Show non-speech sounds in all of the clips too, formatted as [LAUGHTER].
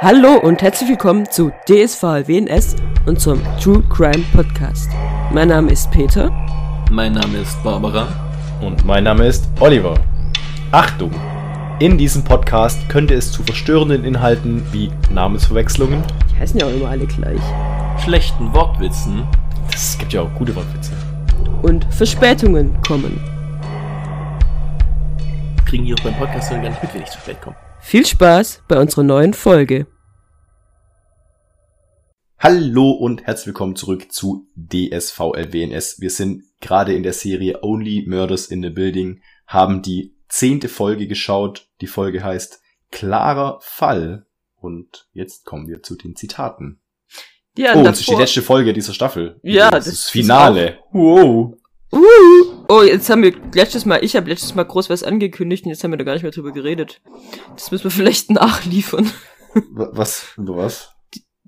Hallo und herzlich willkommen zu DSVWNS, unserem True Crime Podcast. Mein Name ist Peter. Mein Name ist Barbara. Und mein Name ist Oliver. Achtung! In diesem Podcast könnte es zu verstörenden Inhalten wie Namensverwechslungen, Die heißen ja auch immer alle gleich. Schlechten Wortwitzen. es gibt ja auch gute Wortwitze, Und Verspätungen kommen. Kriegen die auch beim Podcast gar nicht mit, wenn ich zu spät komme. Viel Spaß bei unserer neuen Folge. Hallo und herzlich willkommen zurück zu DSVLWNS. Wir sind gerade in der Serie Only Murders in the Building, haben die zehnte Folge geschaut. Die Folge heißt Klarer Fall. Und jetzt kommen wir zu den Zitaten. Ja, oh, und es ist die letzte Folge dieser Staffel. Ja, das, das ist ist Finale. Wow. Uh, oh, jetzt haben wir letztes Mal, ich habe letztes Mal groß was angekündigt und jetzt haben wir da gar nicht mehr drüber geredet. Das müssen wir [LAUGHS] vielleicht nachliefern. Wa- Was? Du was?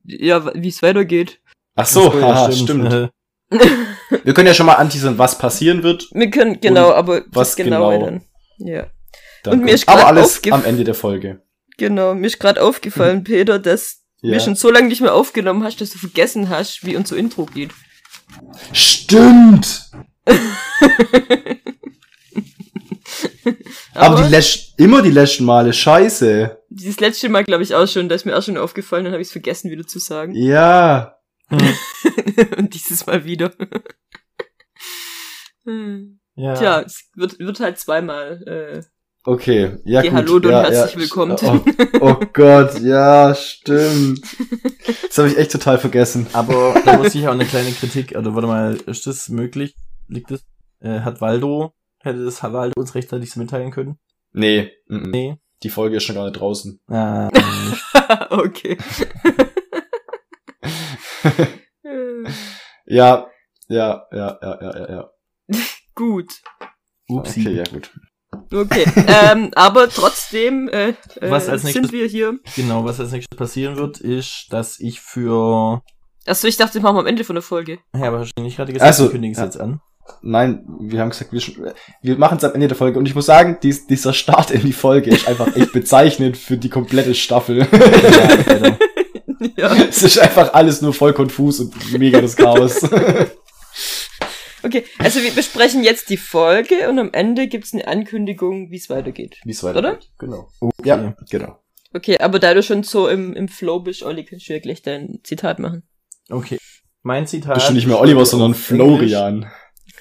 Ja, wie es weitergeht. Ach so, ja, haha, stimmt. [LAUGHS] Wir können ja schon mal anteasern, was passieren wird. Wir können, genau, aber was genau? dann. Ja. Dann Und mir ist aber alles am Ende der Folge. Genau, mir ist gerade aufgefallen, [LAUGHS] Peter, dass Ja. wir schon so lange nicht mehr aufgenommen hast, dass du vergessen hast, wie unser Intro geht. Stimmt! Aber, die letzten, immer die letzten Male, scheiße. dieses letzte Mal glaube ich auch schon, da ist mir auch schon aufgefallen, dann habe ich es vergessen wieder zu sagen. Ja. [LAUGHS] Und dieses Mal wieder. Hm. Ja. Tja, es wird, wird halt zweimal. Äh, Okay, ja Geh gut. hallo und ja, herzlich ja. willkommen. Oh, oh Gott, ja, stimmt. [LAUGHS] Das habe ich echt total vergessen. Aber da muss ich auch eine kleine Kritik, oder warte mal, ist das möglich? Liegt das? Äh, hat Waldo, hätte das Waldo uns rechtzeitig so mitteilen können? Nee, mm, mm. Nee. die Folge ist schon gar nicht draußen. Ah, [LAUGHS] okay. [LAUGHS] Ja, ja, ja, ja, ja, ja, ja. Gut. upsi. Okay, ja gut. Okay. ähm, aber trotzdem äh, äh, Was als nächstes- sind wir hier. Genau, was als nächstes passieren wird, ist, dass ich für, Achso, ich dachte, das machen wir am Ende von der Folge. ja, aber nicht gerade gesagt, Also, wir kündigen es ja. jetzt an? Nein, wir haben gesagt, wir, wir machen es am Ende der Folge. Und ich muss sagen, dies, dieser Start in die Folge ist einfach echt bezeichnend für die komplette Staffel. ja, ja. [LAUGHS] es ist einfach alles nur voll konfus und mega das Chaos. [LAUGHS] Okay, also wir besprechen jetzt die Folge und am Ende gibt's eine Ankündigung, wie es weitergeht. Wie es Oder? Genau. Okay. Ja, genau. Okay, aber da du schon so im, im Flow bist, Olli, kannst du ja gleich dein Zitat machen. Okay. Mein Zitat. Das ist schon nicht mehr Oliver, sondern. Florian.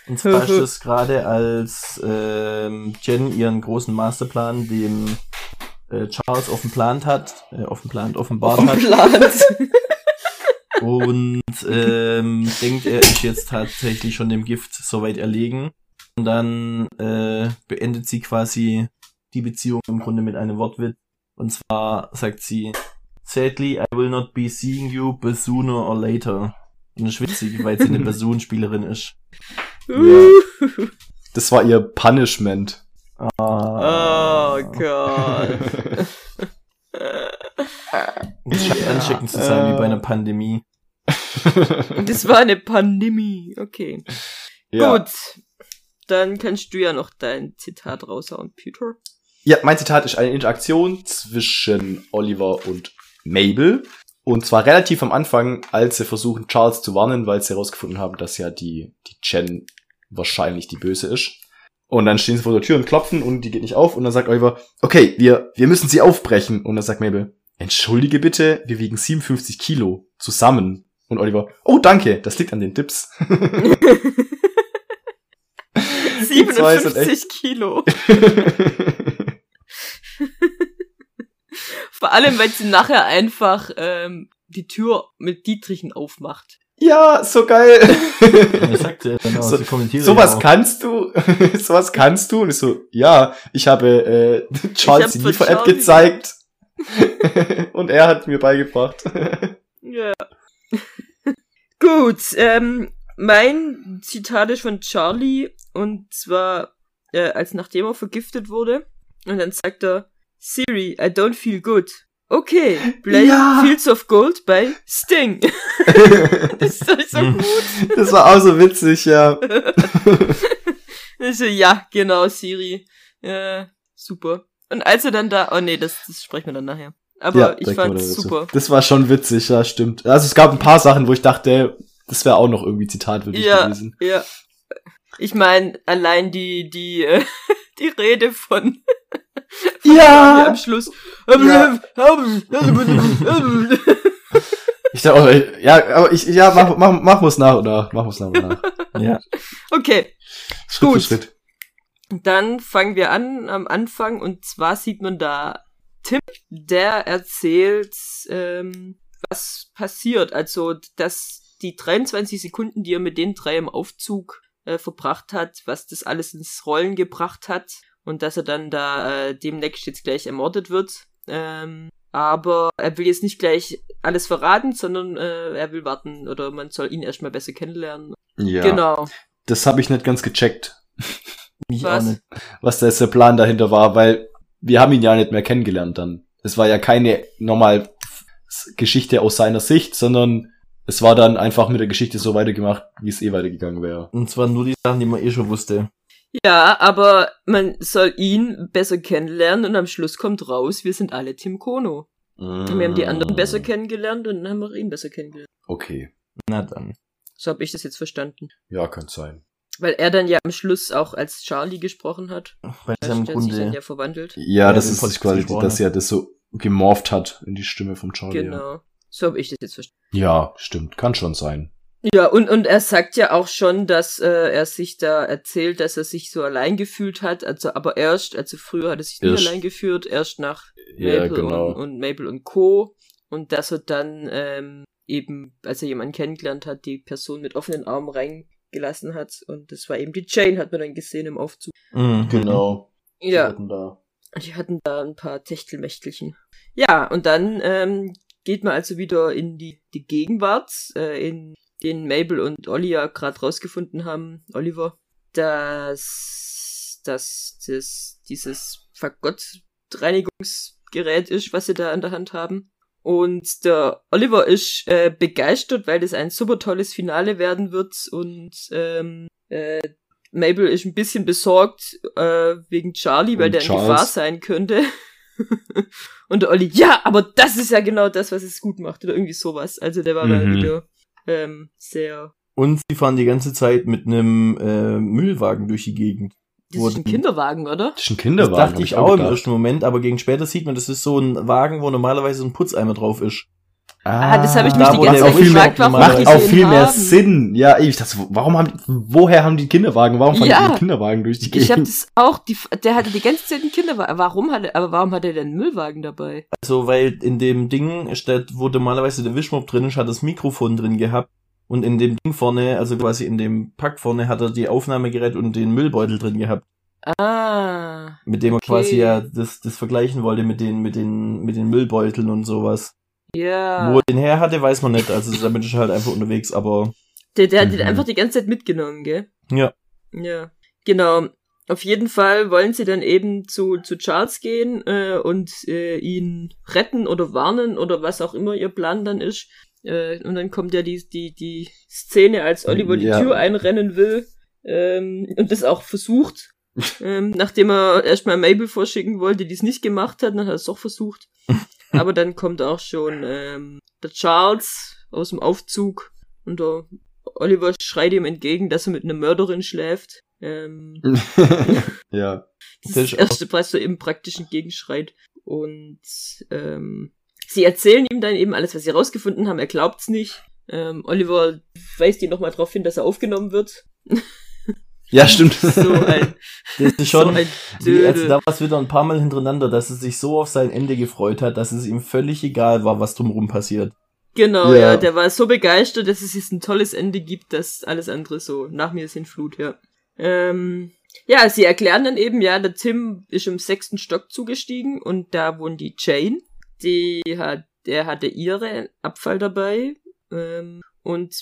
Und zwar ist es gerade als ähm, Jen ihren großen Masterplan dem äh, Charles offenplant hat, äh, offenplant, offenbart hat Plant. [LAUGHS] und ähm, denkt, er ist jetzt tatsächlich schon dem Gift soweit erlegen. Und dann äh, beendet sie quasi die Beziehung im Grunde mit einem Wortwitz. Und zwar sagt sie, Sadly, I will not be seeing you but sooner or later. Und das ist witzig, weil sie eine [LAUGHS] Bassoonspielerin ist. [LAUGHS] Das war ihr Punishment. Ah. Oh Gott. [LAUGHS] Das scheint ansteckend zu sein, wie bei einer Pandemie. Das war eine Pandemie. Okay. ja. Gut. Dann kannst du ja noch dein Zitat raushauen, Peter. Ja, mein Zitat ist eine Interaktion zwischen Oliver und Mabel. Und zwar relativ am Anfang, als sie versuchen, Charles zu warnen, weil sie herausgefunden haben, dass ja die, die Jen wahrscheinlich die Böse ist. Und dann stehen sie vor der Tür und klopfen und die geht nicht auf. Und dann sagt Oliver, okay, wir, wir müssen sie aufbrechen. Und dann sagt Mabel, entschuldige bitte, wir wiegen 57 Kilo zusammen. Und Oliver, oh danke, das liegt an den Dips. [LAUGHS] Die zwei sind 57 Kilo. [LAUGHS] Vor allem, weil sie nachher einfach ähm, die Tür mit Dietrichen aufmacht. ja, so geil. Sagt ja dann auch, So- Sowas ja auch. kannst du, [LAUGHS] sowas kannst du. Und ich so, ja, ich habe äh, Charles die Liefer-App Charlie- gezeigt. [LAUGHS] und er hat mir beigebracht. Ja. [LAUGHS] Gut, ähm, mein Zitat ist von Charlie und zwar, äh, als nachdem er vergiftet wurde. Und dann sagt er, Siri, I don't feel good. Okay, [LAUGHS] play Ja. Fields of Gold bei Sting. [LAUGHS] das ist doch so Hm. gut. das war auch so witzig, ja. [LAUGHS] Ich so, ja, genau, Siri. Ja, super. Und als er dann da, oh nee, das, das sprechen wir dann nachher. aber ich direkt fand's dazu. super. Das war schon witzig, ja, stimmt. Also es gab ein paar Sachen, wo ich dachte, das wäre auch noch irgendwie zitatwürdig Ja, gewesen. ja. Ich meine, allein die, die, äh, die Rede von Ja. Am Schluss. Ich dachte, auch, ja, aber ich, ja, mach, mach, mach muss nach und nach, mach muss nach und nach. Ja. [LAUGHS] okay, Schritt Gut. für Schritt. dann fangen wir an am Anfang und zwar sieht man da Tim, der erzählt, ähm, was passiert. Also, dass die 23 Sekunden, die er mit den drei im Aufzug äh, verbracht hat, was das alles ins Rollen gebracht hat und dass er dann da äh, demnächst jetzt gleich ermordet wird. Ähm, aber er will jetzt nicht gleich alles verraten, sondern äh, er will warten oder man soll ihn erstmal besser kennenlernen. Ja. Genau. Das habe ich nicht ganz gecheckt, [LAUGHS] Ich Was? auch nicht. was da jetzt der Plan dahinter war, weil wir haben ihn ja nicht mehr kennengelernt dann. Es war ja keine normal Geschichte aus seiner Sicht, sondern es war dann einfach mit der Geschichte so weitergemacht, wie es eh weitergegangen wäre. Und zwar nur die Sachen, die man eh schon wusste. Ja, aber man soll ihn besser kennenlernen und am Schluss kommt raus, wir sind alle Tim Kono. Und wir haben die anderen besser kennengelernt und dann haben wir ihn besser kennengelernt. Okay. Na dann. So habe ich das jetzt verstanden. Ja, könnte sein. Weil er dann ja am Schluss auch als Charlie gesprochen hat. Weil ja im hat sich dann Grunde. ja verwandelt. Ja, Ja, das ist quasi, dass er das so gemorpht hat in die Stimme vom Charlie. Genau. So habe ich das jetzt verstanden. Ja, stimmt. Kann schon sein. Ja, und, und er sagt ja auch schon, dass äh, er sich da erzählt, dass er sich so allein gefühlt hat. Also, aber erst, also früher hat er sich nie Erst. allein gefühlt, erst nach Ja, Mabel genau. und, und Mabel und Co. Und dass er dann ähm, eben, als er jemanden kennengelernt hat, die Person mit offenen Armen reingelassen hat. Und das war eben die Jane, hat man dann gesehen im Aufzug. Mhm. Genau. Ja, Da. die hatten da ein paar Techtelmächtelchen. Ja, und dann ähm, geht man also wieder in die, die Gegenwart, äh, in den Mabel und Olli ja gerade rausgefunden haben, Oliver, dass, dass das dieses Fagott-Reinigungsgerät ist, was sie da an der Hand haben. Und der Oliver ist äh, begeistert, weil das ein super tolles Finale werden wird und ähm, äh, Mabel ist ein bisschen besorgt äh, wegen Charlie, weil Und der in Charles. Gefahr sein könnte. [LAUGHS] und der Olli, ja, aber das ist ja genau das, was es gut macht oder irgendwie sowas. Also der war Mhm. wieder ähm, sehr. Und sie fahren die ganze Zeit mit einem äh, Müllwagen durch die Gegend. Das ist ein Kinderwagen, oder? Das ist ein Das Kinderwagen. dachte hab ich auch im gedacht. ersten Moment, aber gegen später sieht man, das ist so ein Wagen, wo normalerweise ein Putzeimer drauf ist. Ah, das habe ich da, mich die ganze Zeit gefragt, warum macht die auch viel mehr haben. Sinn. Ja, ich dachte, warum haben, woher haben die Kinderwagen? Warum fahren Ja. die Kinderwagen durch die Ich habe Gegend? das auch, die, der hatte die ganze Zeit einen Kinderwagen. Warum hat er, aber warum hat er denn einen Müllwagen dabei? Also, weil in dem Ding, statt wo normalerweise der Wischmopp drin ist, hat das Mikrofon drin gehabt. Und in dem Ding vorne, also quasi in dem Pack vorne, hat er die Aufnahmegerät und den Müllbeutel drin gehabt. Ah. Mit dem er Okay. quasi ja das, das vergleichen wollte mit den, mit den, mit den Müllbeuteln und sowas. Ja. Wo er den her hatte, weiß man nicht. Also damit ist er halt einfach unterwegs, aber Der, der hat den Mhm. einfach die ganze Zeit mitgenommen, gell? ja. Ja. Genau. Auf jeden Fall wollen sie dann eben zu, zu Charles gehen äh, und äh, ihn retten oder warnen oder was auch immer ihr Plan dann ist. Äh, und dann kommt ja die, die, die Szene, als Oliver die Ja. Tür einrennen will ähm, und das auch versucht. [LAUGHS] ähm, nachdem er erstmal Mabel vorschicken wollte, die es nicht gemacht hat, dann hat er es doch versucht. [LAUGHS] [LAUGHS] Aber dann kommt auch schon ähm, der Charles aus dem Aufzug und der Oliver schreit ihm entgegen, dass er mit einer Mörderin schläft. Ähm, [LAUGHS] ja. [LAUGHS] das, Das ist das erste, was so im praktischen Gegenschreit. Und ähm, sie erzählen ihm dann eben alles, was sie rausgefunden haben. Er glaubt's nicht. Ähm, Oliver weist ihn nochmal darauf hin, dass er aufgenommen wird. Ja, stimmt. So ein, [LAUGHS] Das ist so schon, ein wie, also da war es wieder ein paar Mal hintereinander, dass er sich so auf sein Ende gefreut hat, dass es ihm völlig egal war, was drumherum passiert. Genau, Ja. ja. der war so begeistert, dass es jetzt ein tolles Ende gibt, dass alles andere so nach mir sind Flut, ja. Ähm, ja, sie erklären dann eben, ja, der Tim ist im sechsten Stock zugestiegen und da wohnt die Jane. Die hat, der hatte ihre Abfall dabei. Ähm, und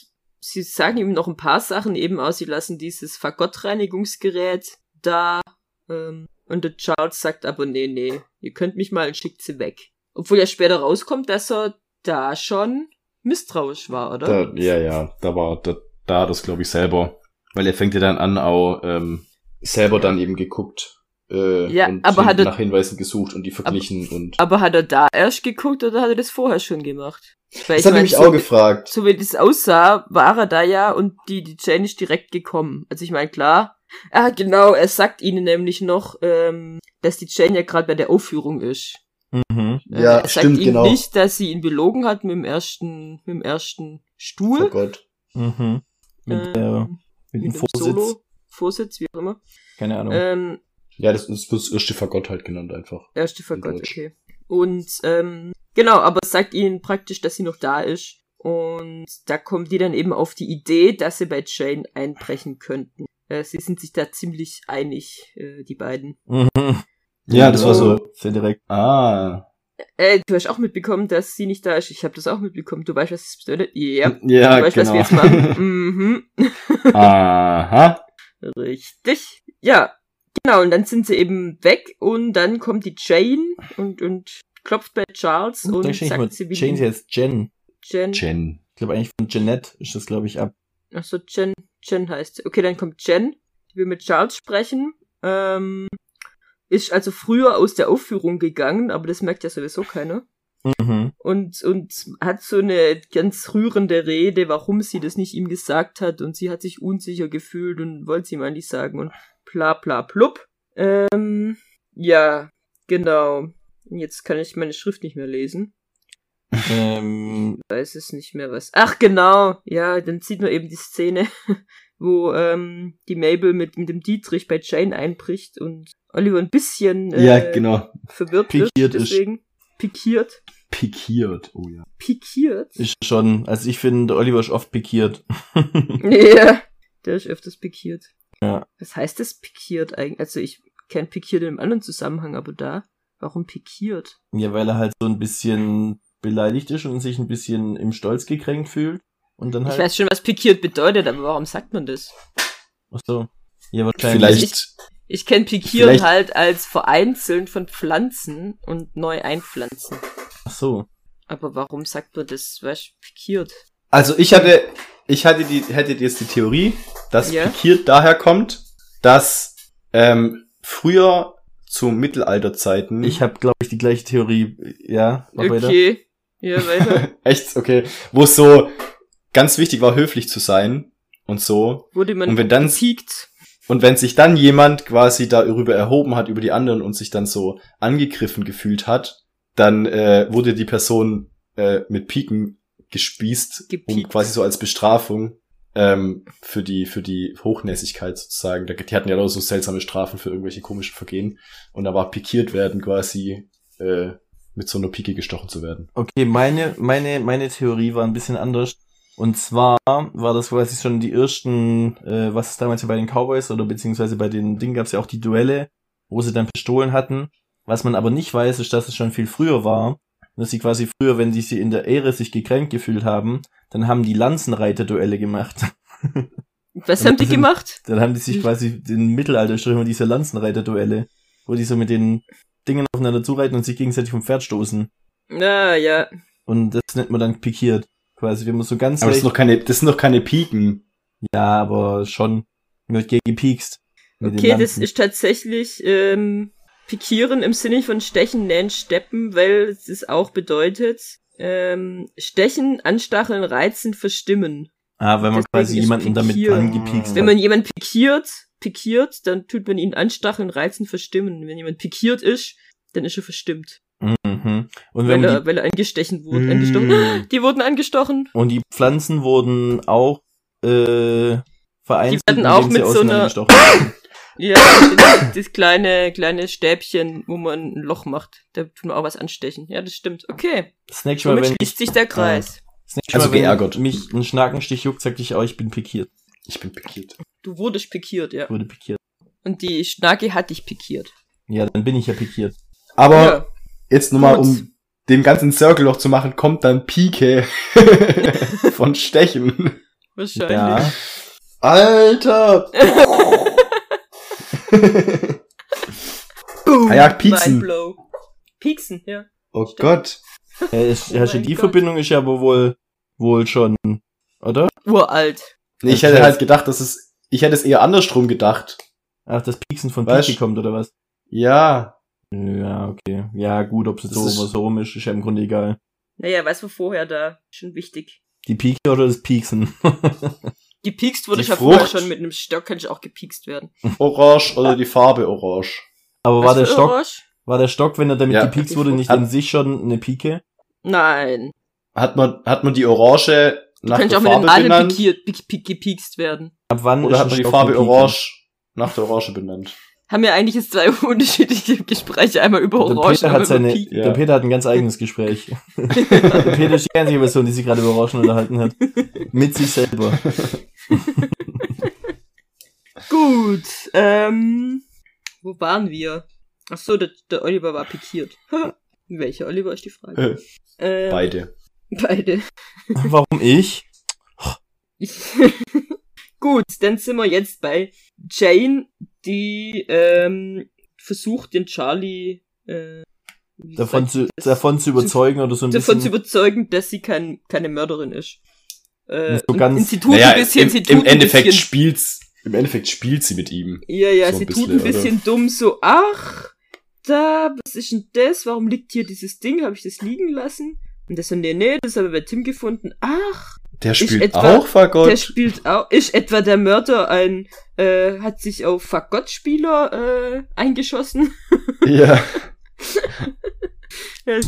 sie sagen ihm noch ein paar Sachen eben aus. Sie lassen dieses Fagottreinigungsgerät da. Ähm, und der Charles sagt aber, nee, nee, ihr könnt mich mal und schickt sie weg. Obwohl ja später rauskommt, dass er da schon misstrauisch war, oder? Da, ja, ja, da war, da, da das glaube ich selber. Weil er fängt ja dann an, auch ähm, selber dann eben geguckt, äh, Ja, und aber hat er- nach Hinweisen gesucht und die verglichen und. Aber hat er da erst geguckt oder hat er das vorher schon gemacht? Weil Das hat mich so, auch gefragt. so wie das aussah, war er da ja und die, die Jane ist direkt gekommen. Also ich meine, klar. Ah, genau, er sagt ihnen nämlich noch, ähm, dass die Jane ja gerade bei der Aufführung ist. Mhm. Äh, Ja, er stimmt, sagt ihnen genau. nicht, dass sie ihn belogen hat mit dem ersten, mit dem ersten Oh Stuhl. Gott. Mhm. Mit, Ähm, der, mit dem mit dem Vorsitz. Solo, Vorsitz, wie auch immer. Keine Ahnung. Ähm, Ja, das ist das erste Fagott halt genannt einfach. Erste Vergott, Deutsch. okay. Und ähm, genau, aber es sagt ihnen praktisch, dass sie noch da ist. Und da kommen die dann eben auf die Idee, dass sie bei Jane einbrechen könnten. Äh, sie sind sich da ziemlich einig, äh, die beiden. Mhm. [LAUGHS] Ja, das war so- Sehr direkt. Ah. Äh, du hast auch mitbekommen, dass sie nicht da ist. Ich habe das auch mitbekommen. Du weißt, was das bedeutet? Ja. [LAUGHS] Ja, du weißt, was wir jetzt genau. machen. mhm. [LAUGHS] Aha. Richtig. Ja, genau. Und dann sind sie eben weg und dann kommt die Jane und, und klopft bei Charles und nicht sagt, sie will Jane ihn- jetzt Jen. Jen. Jen. Ich glaube eigentlich von Jeanette ist das, glaube ich, ab. Ach so, Jen, Jen heißt sie. Okay, dann kommt Jen, die will mit Charles sprechen. Ähm, ist also früher aus der Aufführung gegangen, aber das merkt ja sowieso keiner. Mhm. Und, und hat so eine ganz rührende Rede, warum sie das nicht ihm gesagt hat und sie hat sich unsicher gefühlt und wollte sie mal nicht sagen und bla bla blub. Ähm, ja, genau. Jetzt kann ich meine Schrift nicht mehr lesen. Ähm, weiß es nicht mehr was. Ach genau, ja, dann sieht man eben die Szene, [LAUGHS] wo ähm, die Mabel mit, mit dem Dietrich bei Jane einbricht und Oliver ein bisschen äh, Ja, genau. verwirrt Pikiert wird, ist. deswegen. Pikiert. Pikiert. Oh ja. Pikiert? ist schon, also ich finde, Oliver ist oft pikiert. [LAUGHS] Ja, der ist öfters pikiert. Ja. Was heißt das pikiert eigentlich? Also ich kenne pikiert in einem anderen Zusammenhang, aber da, warum pikiert? ja, weil er halt so ein bisschen beleidigt ist und sich ein bisschen im Stolz gekränkt fühlt. Und dann Ich halt. weiß schon, was pikiert bedeutet, aber warum sagt man das? Ach so. Ja, wahrscheinlich. Vielleicht. Ich kenne pikieren Vielleicht- halt als Vereinzeln von Pflanzen und neu einpflanzen. Ach so. Aber warum sagt man das, weißt du, pikiert? Also ich hatte, ich hatte die, hätte jetzt die Theorie, dass Ja. pikiert daher kommt, dass ähm, früher zu Mittelalterzeiten. Ich habe, glaube ich, die gleiche Theorie. Ja, mach weiter. Okay. Ja, weiter. [LAUGHS] echt okay, wo es so ganz wichtig war, höflich zu sein und so. Wurde man Und wenn dann- gepiekt. Und wenn sich dann jemand quasi darüber erhoben hat über die anderen und sich dann so angegriffen gefühlt hat, dann äh, wurde die Person äh, mit Piken gespießt, um quasi so als Bestrafung ähm, für die für die Hochnäsigkeit sozusagen. Die hatten ja auch so seltsame Strafen für irgendwelche komischen Vergehen und da war pikiert werden quasi äh, mit so einer Pike gestochen zu werden. Okay, meine, meine, meine Theorie war ein bisschen anders. Und zwar war das quasi schon die ersten, äh, was es damals ja bei den Cowboys oder beziehungsweise bei den Dingen gab es ja auch die Duelle, wo sie dann Pistolen hatten. Was man aber nicht weiß, ist, dass es schon viel früher war. Dass sie quasi früher, wenn die sie in der Ehre sich gekränkt gefühlt haben, dann haben die Lanzenreiter-Duelle gemacht. [LAUGHS] Was haben die sind- gemacht? Dann haben die sich quasi im Mittelalter schon immer diese Lanzenreiter-Duelle, wo die so mit den Dingen aufeinander zureiten und sich gegenseitig vom Pferd stoßen. Ah, ja. Und das nennt man dann pikiert. Quasi, wenn man so ganz Aber das sind noch keine, das sind noch keine Piken. Ja, aber schon. Wird gegen gepiekst. Mit den Okay, das ist tatsächlich ähm, pikieren im Sinne von stechen, nennen, steppen, weil es es auch bedeutet, ähm, stechen, anstacheln, reizen, verstimmen. Ah, wenn man deswegen quasi ist jemanden damit angepiekst Wenn hat. man jemanden pikiert, pikiert, dann tut man ihn anstacheln, reizen, verstimmen. Wenn jemand pikiert ist, dann ist er verstimmt. Mhm. Und Weil wenn er, die, weil er angestechen wurde. Mm. Angestochen. [LAUGHS] Die wurden angestochen. und die Pflanzen wurden auch äh, vereinzelt, Die werden auch mit so einer-. Ja, das, das kleine, kleine Stäbchen, wo man ein Loch macht. Da tut man auch was anstechen. Ja, das stimmt. Okay. Das nächste Mal, Somit wenn schließt ich, sich der Kreis. das nächste Also Mal, wenn geärgert. mich ein Schnakenstich juckt, sag ich auch, ich bin pikiert. Ich bin pikiert. Du wurdest pikiert, ja. Wurde pikiert. Und die Schnake hat dich pikiert. Ja, dann bin ich ja pikiert. Aber ja. jetzt nochmal, um den ganzen Circle noch zu machen, kommt dann Pike [LAUGHS] von Stechen. Wahrscheinlich. Ja. Alter! [LAUGHS] Boom. Ah ja, Pieksen. Pieksen, ja. Oh Gott. Ja, ist, Oh ja, schon mein die Gott. Verbindung ist ja aber wohl, wohl schon, oder? Uralt. Nee, ich hätte halt gedacht, dass es, ich hätte es eher andersrum gedacht. Ach, das Pieksen von Weißt- Piki kommt, oder was? Ja. Ja, okay. Ja, gut, ob es so ist- oder so rum ist, ist ja im Grunde egal. Naja, was war vorher da? Schon wichtig. Die Pike oder das Pieksen? [LAUGHS] Gepiekst wurde Die ich ja vorher schon mit einem Stock, kann ich auch gepiekst werden. Orange oder die Farbe Orange. Aber Was war der Stock, Orange? war der Stock, wenn er damit Ja. gepiekst wurde, nicht Hat- an sich schon eine Pike? Nein. Hat man, hat man die Orange nach Kann ich der auch mit Farbe den Adel benannt? pikiert, pik, pik, gepiekst werden. Ab wann Oder ist hat man die Farbe? Orange nach der Orange benannt? Haben wir eigentlich jetzt zwei [LAUGHS] unterschiedliche Gespräche, einmal über Der Orange, Peter, einmal hat seine. Ja. der Peter hat ein ganz eigenes Gespräch. [LAUGHS] der Peter ist die einzige Person, die sich gerade über Orangen unterhalten hat. Mit sich selber. [LAUGHS] Gut, ähm, wo waren wir? Ach so, der, der Oliver war pikiert. Welcher Oliver ist die Frage? Ähm, Beide. Beide. Warum ich? Gut, dann sind wir jetzt bei Jane, die ähm, versucht, den Charlie äh, Davon sagt zu, das? davon zu überzeugen oder so ein davon zu bisschen. überzeugen, dass sie kein, keine Mörderin ist. Äh, So ganz- und sie tut Naja, ein bisschen, im, sie tut im ein Endeffekt bisschen, spielt's, im Endeffekt spielt sie mit ihm. ja, ja, so ein sie tut bisschen, ein bisschen dumm, so, ach, da, was ist denn das? Warum liegt hier dieses Ding? Habe ich das liegen lassen? Und das so, nee, nee, das habe ich bei Tim gefunden. Ach, Der spielt etwa- auch Fagott. der spielt auch, ist etwa der Mörder ein, äh, hat sich auf Fagott-Spieler, äh, eingeschossen? [LAUGHS] ja.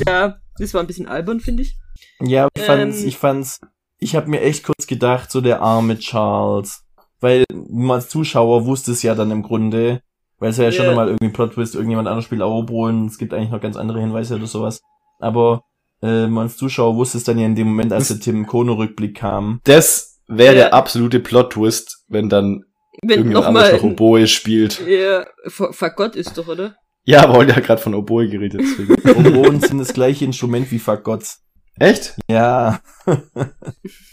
ja, das war ein bisschen albern, finde ich. Ja, ich fand's, Ähm, ich fand's, ich habe mir echt kurz gedacht, so der arme Charles. Weil man als Zuschauer wusste es ja dann im Grunde, weil es ja, schon Ja. mal irgendwie Plot Twist, irgendjemand anderes spielt Auerbohlen, es gibt eigentlich noch ganz andere Hinweise oder sowas. Aber äh, man als Zuschauer wusste es dann ja in dem Moment, als der Tim Kono-Rückblick kam. Das wäre Ja. der absolute Plot-Twist, wenn dann Wenn irgendjemand anderes nochmal, noch Oboe spielt. ja, Fa- Fagott ist doch, oder? Ja, aber heute hat gerade von Oboe geredet. [LAUGHS] Oboen sind das gleiche Instrument wie Fagott. Echt? Ja.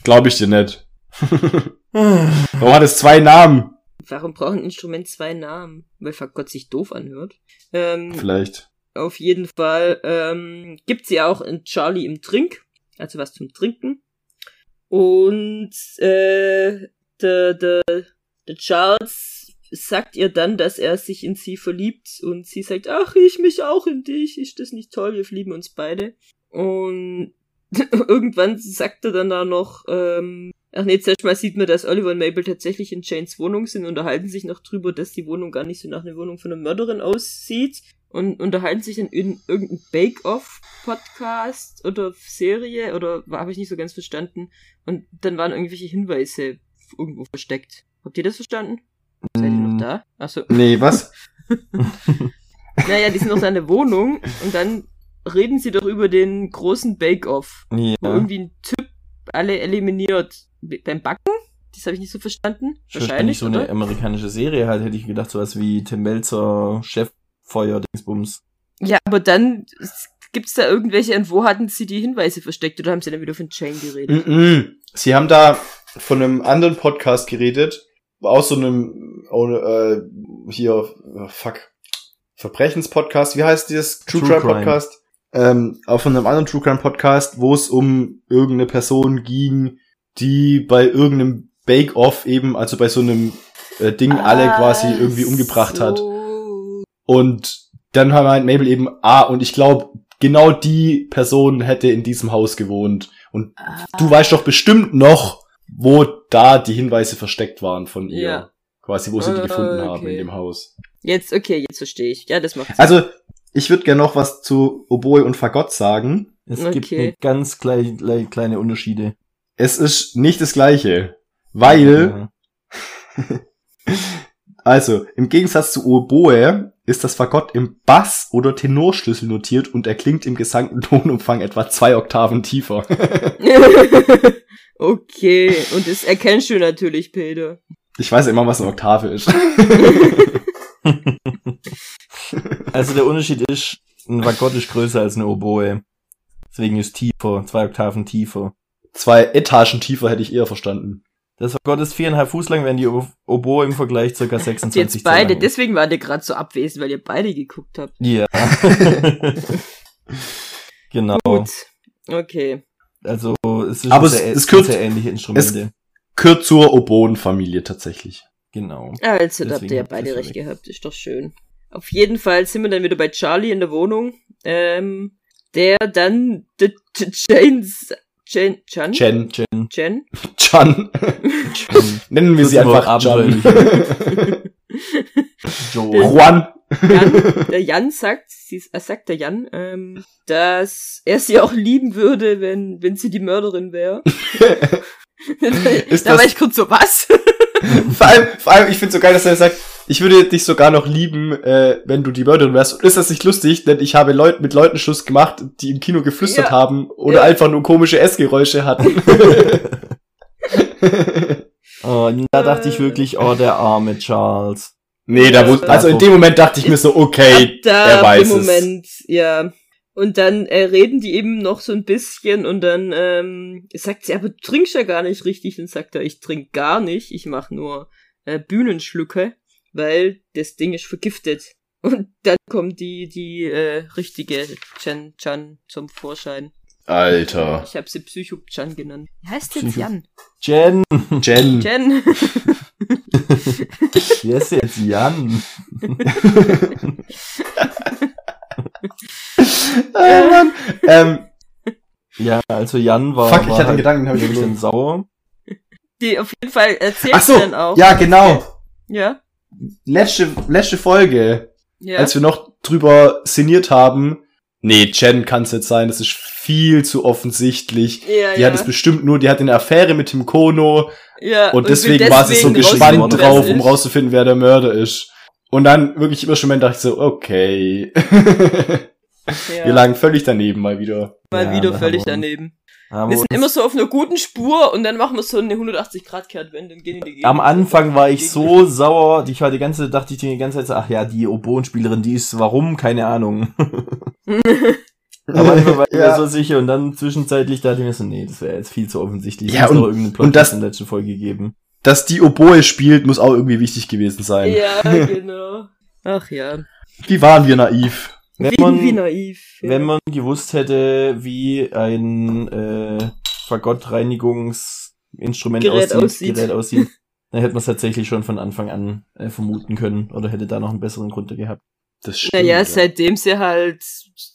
Glaube ich dir nicht. [LAUGHS] Warum hat es zwei Namen? Warum braucht ein Instrument zwei Namen? Weil Fagott sich doof anhört. Ähm, Vielleicht. Auf jeden Fall ähm, gibt sie auch in Charlie im Trink, also was zum Trinken. Und äh, der, der, der Charles sagt ihr dann, dass er sich in sie verliebt und sie sagt, ach, ich mich auch in dich, ist das nicht toll, wir verlieben uns beide. Und [LAUGHS] irgendwann sagt er dann da noch, ähm, ach nee, zuerst mal sieht man, dass Oliver und Mabel tatsächlich in Janes Wohnung sind, unterhalten sich noch drüber, dass die Wohnung gar nicht so nach einer Wohnung von einer Mörderin aussieht und unterhalten sich dann in irgendeinem Bake-Off-Podcast oder Serie oder habe ich nicht so ganz verstanden. Und dann waren irgendwelche Hinweise irgendwo versteckt. Habt ihr das verstanden? Seid ihr noch da? Achso. Nee, [LAUGHS] was? Naja, die sind noch in einer Wohnung und dann reden sie doch über den großen Bake-Off, wo Ja. irgendwie ein Typ alle eliminiert Be- beim Backen. Das habe ich nicht so verstanden. Wahrscheinlich Wahrscheinlich, so eine oder? amerikanische Serie halt, hätte ich gedacht, sowas wie Tim Melzer, Cheffeuer, Dingsbums. Ja, aber dann gibt's da irgendwelche, und wo hatten sie die Hinweise versteckt oder haben sie dann wieder von Jane geredet? Mhm. Sie haben da von einem anderen Podcast geredet, aus so einem, oh, äh, hier, äh, fuck, Verbrechenspodcast, wie heißt dieses True, True Crime, Crime. Podcast? Ähm, auch von einem anderen True Crime Podcast, wo es um irgendeine Person ging, die bei irgendeinem Bake-Off eben, also bei so einem äh, Ding alle quasi irgendwie umgebracht hat. Und dann meint Mabel eben, ah, und ich glaube, genau die Person hätte in diesem Haus gewohnt. Und du weißt doch bestimmt noch, wo da die Hinweise versteckt waren von ihr. Ja. Quasi, wo sie die Ah, gefunden haben okay. in dem Haus. Jetzt, okay, jetzt verstehe ich. Ja, das macht Sinn. Also, ich würde gerne noch was zu Oboe und Fagott sagen. Es Okay. gibt ganz klei klei kleine Unterschiede. Es ist nicht das Gleiche. Weil, Ja. [LAUGHS] also, im Gegensatz zu Oboe ist das Fagott im Bass- oder Tenorschlüssel notiert und er klingt im gesamten [LAUGHS] Tonumfang etwa zwei Oktaven tiefer. [LAUGHS] okay, und das erkennst du natürlich, Peter. Ich weiß immer, was eine Oktave ist. [LAUGHS] Also der Unterschied ist, ein Fagott ist größer als eine Oboe. Deswegen ist tiefer, zwei Oktaven tiefer. Zwei Etagen tiefer hätte ich eher verstanden. Das Fagott ist viereinhalb Fuß lang, während die Oboe im Vergleich circa Habt 26 ihr jetzt beide, deswegen war der gerade so abwesend, weil ihr beide geguckt habt. Ja. [LAUGHS] genau. Gut. Okay. Also es ist Aber sehr, es- es kürzt- sehr ähnliche Instrumente. Gehört zur Oboenfamilie tatsächlich. genau. Also, da habt ihr Deswegen ja beide recht gehabt, ist doch schön. Auf jeden Fall sind wir dann wieder bei Charlie in der Wohnung, ähm, der dann the, the Janes, Jen, Jan? Jen. Jen. Jen? Jen. Nennen wir Das sie einfach Jan. [LAUGHS] Joe. Juan. Jan, der Jan sagt, sie, er sagt der Jan, ähm, dass er sie auch lieben würde, wenn, wenn sie die Mörderin wäre. [LAUGHS] [LAUGHS] Ist da war ich kurz so, was? [LAUGHS] vor allem, vor allem, ich finde so geil, dass er sagt, ich würde dich sogar noch lieben, äh, wenn du die Mörderin wärst. Und ist das nicht lustig, denn ich habe Leut mit Leuten Schluss gemacht, die im Kino geflüstert Ja. haben oder Ja. einfach nur komische Essgeräusche hatten. [LAUGHS] Oh, da dachte ich wirklich, oh, der arme Charles. nee, da wus- also in dem Moment dachte ich mir so, okay, da er weiß im es. Moment, ja. Und dann äh, reden die eben noch so ein bisschen und dann ähm, sagt sie, aber du trinkst ja gar nicht richtig. Dann sagt er, ich trink gar nicht, ich mach nur äh, Bühnenschlucke, weil das Ding ist vergiftet. [LAUGHS] Und dann kommt die die äh, richtige Chen Chan zum Vorschein. Alter. Ich habe sie Psycho Chan genannt. Wie heißt jetzt Psycho- Jan? Jen. Jen. [LAUGHS] Jen. Wer ist jetzt Jan? [LAUGHS] Ah, Mann. Ähm, Ja, also Jan war, fuck, ich war hatte halt Gedanken, hab ich ein bisschen sauer. Die auf jeden Fall erzählt Ach so, dann auch. ja, genau. Ja. Letzte, letzte Folge, Ja. als wir noch drüber sinniert haben. Nee, Jen kann es jetzt sein, das ist viel zu offensichtlich. ja, Die ja. hat es bestimmt nur, die hat eine Affäre mit Tim Kono ja. und will deswegen, war sie so gespannt drauf, um rauszufinden, wer der Mörder ist. Und dann wirklich im ersten Moment dachte ich so, okay. [LAUGHS] Ja. Wir lagen völlig daneben mal wieder. Mal Ja, wieder völlig wir- daneben. Haben Wir sind immer so auf einer guten Spur und dann machen wir so eine 180-Grad-Kehrtwende und gehen in die Gegend. Am Anfang war ich so sauer, ich war die ganze, dachte ich die ganze Zeit so, ach ja, die Oboenspielerin, die ist, warum? Keine Ahnung. [LAUGHS] Am Anfang war ich mir Ja. so sicher und dann zwischenzeitlich dachte ich mir so, nee, das wäre jetzt viel zu offensichtlich. Ja, und- noch irgendeinen Plot und das- in der letzten Folge geben. Dass die Oboe spielt, muss auch irgendwie wichtig gewesen sein. Ja, [LAUGHS] genau. Ach ja. Wie waren wir naiv? Wenn wie, man, wie naiv. Ja. wenn man gewusst hätte, wie ein äh, Fagottreinigungsinstrument Gerät aussieht, aussieht. Gerät aussieht, [LAUGHS] dann hätte man es tatsächlich schon von Anfang an äh, vermuten können oder hätte da noch einen besseren Grund gehabt. Das stimmt. naja, ja. seitdem sie halt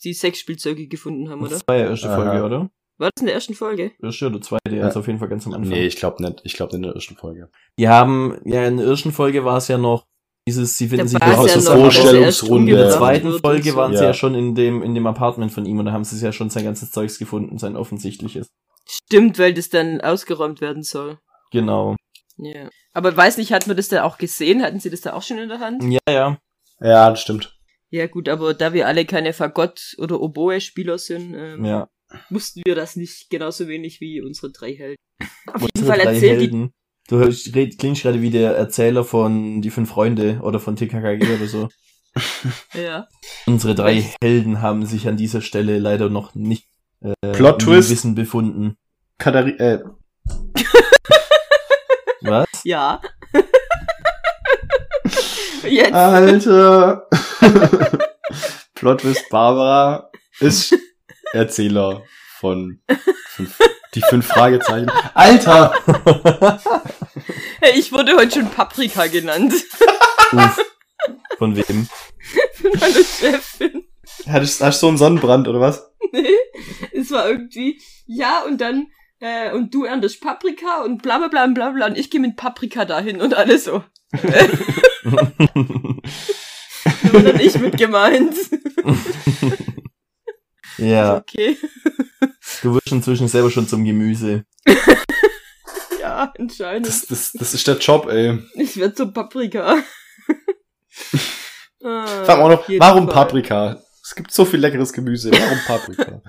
die Sexspielzeuge gefunden haben, oder? Das war ja erste Aha. Folge, oder? War das in der ersten Folge? Erste oder zweite, Ja. also auf jeden Fall ganz am Anfang. Nee, ich glaube nicht. Ich glaube nicht in der ersten Folge. Die haben, ja, in der ersten Folge war es ja noch dieses, sie finden sich aus ja der noch, Vorstellungsrunde. In der zweiten Folge waren sie Ja. ja schon in dem, in dem Apartment von ihm und da haben sie ja schon sein ganzes Zeugs gefunden, sein offensichtliches. Stimmt, weil das dann ausgeräumt werden soll. Genau. Ja. Aber weiß nicht, hat man das da auch gesehen? Hatten sie das da auch schon in der Hand? Ja, ja. Ja, das stimmt. Ja gut, aber da wir alle keine Fagott- oder Oboe-Spieler sind, ähm, Ja. wussten wir das nicht genauso wenig wie unsere drei Helden. Auf jeden Fall drei erzählt die Helden. Du hörst, red, klingst gerade wie der Erzähler von Die Fünf Freunde oder von TKKG oder so. [LAUGHS] Ja. Unsere drei Helden haben sich an dieser Stelle leider noch nicht äh, Plot im Twist. Wissen befunden. Katari äh, [LAUGHS] Was? Ja. [LAUGHS] Jetzt. Alter. Plot Twist Barbara ist Erzähler von fünf, die fünf Fragezeichen. Alter! Hey, ich wurde heute schon Paprika genannt. Uff. Von wem? Von meiner Chefin. Hattest, hast du so einen Sonnenbrand oder was? Nee. Es war irgendwie, ja, und dann, äh, und du erntest Paprika und bla bla bla und bla bla und ich gehe mit Paprika dahin und alles so. [LAUGHS] Da war dann ich mit gemeint. [LAUGHS] ja, Okay. du wirst inzwischen selber schon zum Gemüse. [LAUGHS] Ja, entscheidend. Das, das, das ist der Job, ey. Ich werde zum Paprika. [LAUGHS] Ah, Frag mal auch noch, warum Fall. Paprika? Es gibt so viel leckeres Gemüse. Warum Paprika?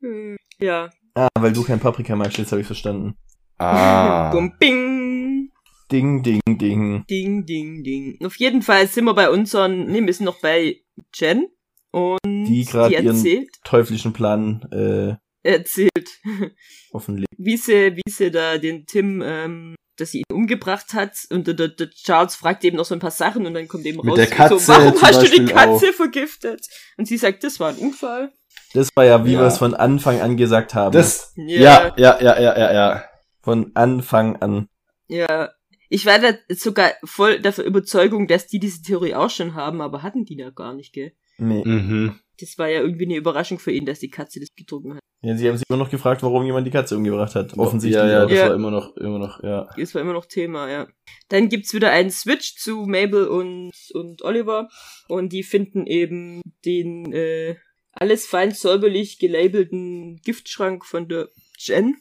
[LAUGHS] Ja. Ah, weil du kein Paprika magst, jetzt habe ich verstanden. Ah. Bum, bing. Ding, ding, ding. Ding, ding, ding. Auf jeden Fall sind wir bei unseren, nee, wir sind noch bei Jen. Und Die grad ihren- erzählt, Teuflischen Plan äh, erzählt, [LAUGHS] offenlegt. wie sie, wie sie da den Tim, ähm, dass sie ihn umgebracht hat. Und der, der, der Charles fragt eben noch so ein paar Sachen und dann kommt eben Mit raus, der Katze so, warum hast du die Katze vergiftet? Und sie sagt, das war ein Unfall. Das war ja, wie Ja. wir es von Anfang an gesagt haben. Das, Ja. ja, ja, ja, ja, ja, ja. Von Anfang an. Ja. Ich war da sogar voll dafür Überzeugung, dass die diese Theorie auch schon haben, aber hatten die da gar nicht, gell? Nee. Mhm. Das war ja irgendwie eine Überraschung für ihn, dass die Katze das getrunken hat. Ja, sie haben sich immer noch gefragt, warum jemand die Katze umgebracht hat. Offensichtlich. Ja, ja, das Ja. war immer noch, immer noch, ja. Das war immer noch Thema, ja. Dann gibt's wieder einen Switch zu Mabel und, und Oliver. Und die finden eben den äh, alles fein säuberlich gelabelten Giftschrank von der Jen.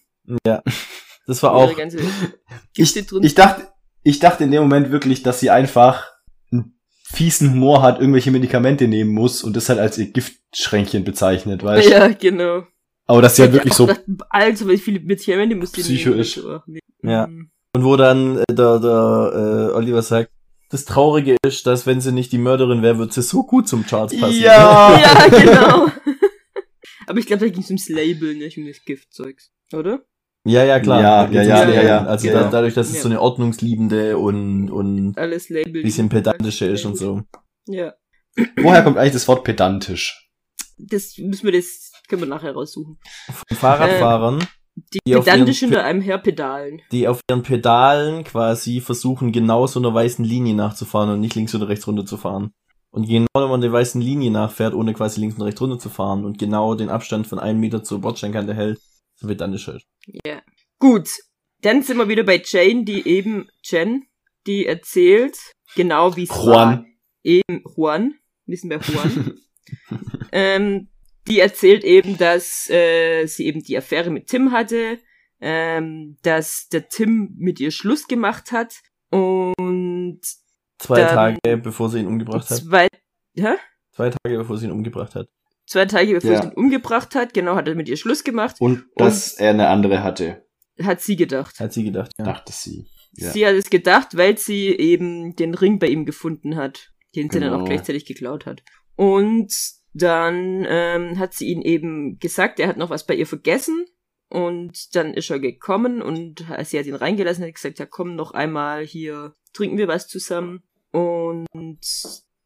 Ja. Das war auch. ganze [LAUGHS] Ich, ich dachte, ich dachte in dem Moment wirklich, dass sie einfach fiesen Humor hat, irgendwelche Medikamente nehmen muss und das halt als ihr Giftschränkchen bezeichnet, weißt du? Ja, genau. Aber dass sie halt wirklich so, Also, weil viele Medikamente musst du Psycho nehmen. ist. Ja. Und wo dann äh, der, der äh, Oliver sagt, das Traurige ist, dass wenn sie nicht die Mörderin wäre, wird sie so gut zum Charles passen. ja, [LAUGHS] Ja, genau. [LAUGHS] Aber ich glaube, da ging es ums Label, nicht um das Giftzeugs. Oder? Ja, ja, klar. Ja, ja, ums ja, Leben. ja, Also ja. da, dadurch, dass es Ja. so eine ordnungsliebende und, und Alles Label. bisschen pedantische ist und so. Ja. woher kommt eigentlich das Wort pedantisch? Das müssen wir das, können wir nachher raussuchen. Von Fahrradfahrern, Die, Die auf pedantisch hinter einem her pedalen. die auf ihren Pedalen quasi versuchen, genau so einer weißen Linie nachzufahren und nicht links oder rechts runter zu fahren. Und genau wenn man der weißen Linie nachfährt, ohne quasi links und rechts runter zu fahren und genau den Abstand von einem Meter zur Bordsteinkante hält, wird dann ist. Ja. Gut. Dann sind wir wieder bei Jane, die eben, Jen, die erzählt, genau wie es war. Juan. Eben, Juan. Wir sind bei Juan. [LAUGHS] ähm, die erzählt eben, dass äh, sie eben die Affäre mit Tim hatte, ähm, dass der Tim mit ihr Schluss gemacht hat und Zwei Tage bevor sie ihn umgebracht hat. zwei, hä? Zwei Tage bevor sie ihn umgebracht hat. Zwei Tage bevor Ja. sie ihn umgebracht hat, genau, hat er mit ihr Schluss gemacht, Und dass er eine andere hatte, hat sie gedacht. Hat sie gedacht, ja. dachte sie. Ja. Sie hat es gedacht, weil sie eben den Ring bei ihm gefunden hat, den sie dann auch Genau. gleichzeitig geklaut hat. Und dann ähm, hat sie ihn eben gesagt, er hat noch was bei ihr vergessen. Und dann ist er gekommen und sie hat ihn reingelassen, hat gesagt, ja komm noch einmal hier, trinken wir was zusammen. Und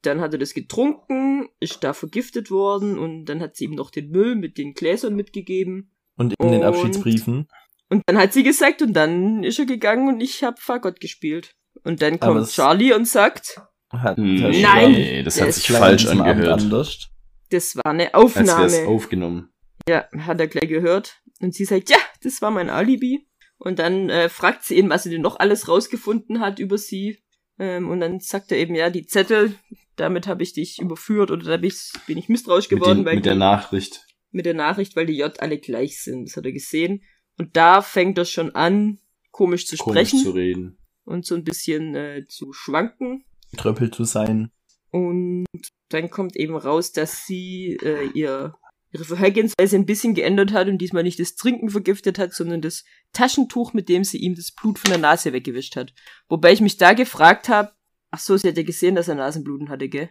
dann hat er das getrunken, ist da vergiftet worden und dann hat sie ihm noch den Müll mit den Gläsern mitgegeben. Und in den Abschiedsbriefen. Und dann hat sie gesagt und dann ist er gegangen und ich hab Fagott gespielt. Und dann kommt Charlie und sagt, Hat Hm, Nein! Schramm das hat sich falsch angehört. das war eine Als wäre es Aufnahme. aufgenommen. Ja, hat er gleich gehört. Und sie sagt, ja, das war mein Alibi. Und dann äh, fragt sie ihn, was sie denn noch alles rausgefunden hat über sie. Ähm, und dann sagt er eben, ja, die Zettel, damit habe ich dich überführt oder da bin ich, bin ich misstrauisch Mit, geworden, den, weil mit der die- Nachricht. mit der Nachricht, weil die J alle gleich sind. Das hat er gesehen. Und da fängt er schon an, komisch zu Komisch sprechen zu reden. und so ein bisschen äh, zu schwanken. Tröppel zu sein. Und dann kommt eben raus, dass sie äh, ihr, ihre Vorhergehensweise ein bisschen geändert hat und diesmal nicht das Trinken vergiftet hat, sondern das Taschentuch, mit dem sie ihm das Blut von der Nase weggewischt hat. Wobei ich mich da gefragt habe, ach so, sie hat ja gesehen, dass er Nasenbluten hatte, gell?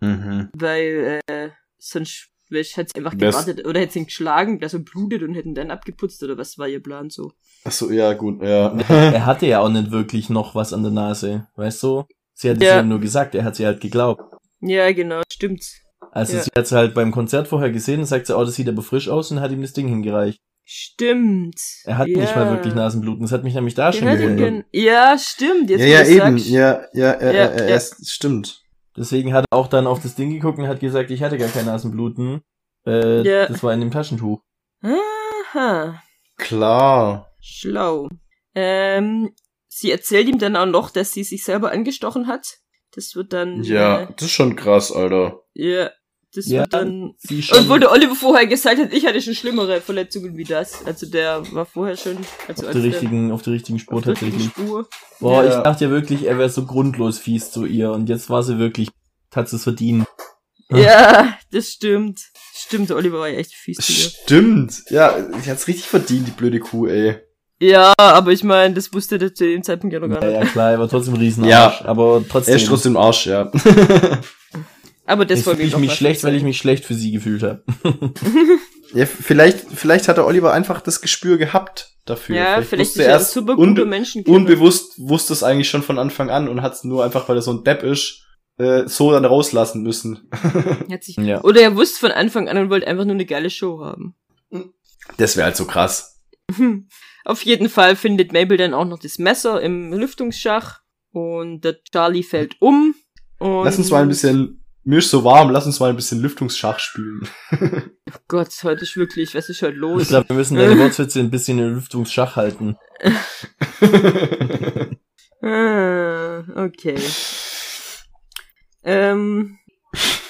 Mhm. Weil äh, sonst hat sie einfach gewartet oder hätte sie ihn geschlagen, dass er blutet und hätten dann abgeputzt oder was war ihr Plan so? Ach so, ja, gut, ja. [LAUGHS] Er hatte ja auch nicht wirklich noch was an der Nase, weißt du? Sie hat es Ja. ja nur gesagt, er hat sie halt geglaubt. Ja, genau, stimmt. Also Ja. sie hat es halt beim Konzert vorher gesehen und sagt sie, oh, das sieht aber frisch aus und hat ihm das Ding hingereicht. Stimmt. Er hat ja. nicht mal wirklich Nasenbluten, das hat mich nämlich da Der schon gewundert. Ja, stimmt. Jetzt, ja, ja, eben. sagst. Ja, ja, er, Ja, er, er, ja. stimmt. Deswegen hat er auch dann auf das Ding geguckt und hat gesagt, ich hatte gar kein Nasenbluten. Äh, Ja. Das war in dem Taschentuch. Aha. Klar. Schlau. Ähm, sie erzählt ihm dann auch noch, dass sie sich selber angestochen hat. Das wird dann. Ja, Äh, das ist schon krass, Alter. ja. Das Ja, wird dann. Sie schon. Und wo der Oliver vorher gesagt hat, ich hatte schon schlimmere Verletzungen wie das. Also der war vorher schon. Also auf als der der- richtigen, auf der richtigen Spur auf der richtigen tatsächlich. Spur. Boah, Ja. ich dachte ja wirklich, er wäre so grundlos fies zu ihr und jetzt war sie wirklich, hat sie es verdient. Ja. Ja, das stimmt. Stimmt, der Oliver war ja echt fies zu ihr. Stimmt. Ja, sie hat's richtig verdient, die blöde Kuh, ey. Ja, aber ich meine, das wusste der zu dem Zeitpunkt ja noch gar Ja, nicht. ja klar, er war trotzdem ein Riesenarsch, Ja. aber Er trotzdem. ist trotzdem im Arsch, ja. [LAUGHS] Aber das wollte fühle ich mich schlecht, weil ich mich schlecht für sie gefühlt habe. [LAUGHS] ja, vielleicht, vielleicht hat der Oliver einfach das Gespür gehabt dafür. Ja, vielleicht, wusste ist er er es super unbe Menschen. unbewusst wusste es eigentlich schon von Anfang an und hat es nur einfach, weil er so ein Depp ist, äh, so dann rauslassen müssen. [LAUGHS] Ja. Oder er wusste von Anfang an und wollte einfach nur eine geile Show haben. Das wäre halt so krass. [LAUGHS] Auf jeden Fall findet Mabel dann auch noch das Messer im Lüftungsschacht und der Charlie fällt um. Und Lass uns mal ein bisschen, mir ist so warm, lass uns mal ein bisschen Lüftungsschach spielen. Oh Gott, heute ist wirklich, was ist heute Ich los? glaube, wir müssen deine Wortwitze ein bisschen in Lüftungsschach halten. Ah, okay. Ähm,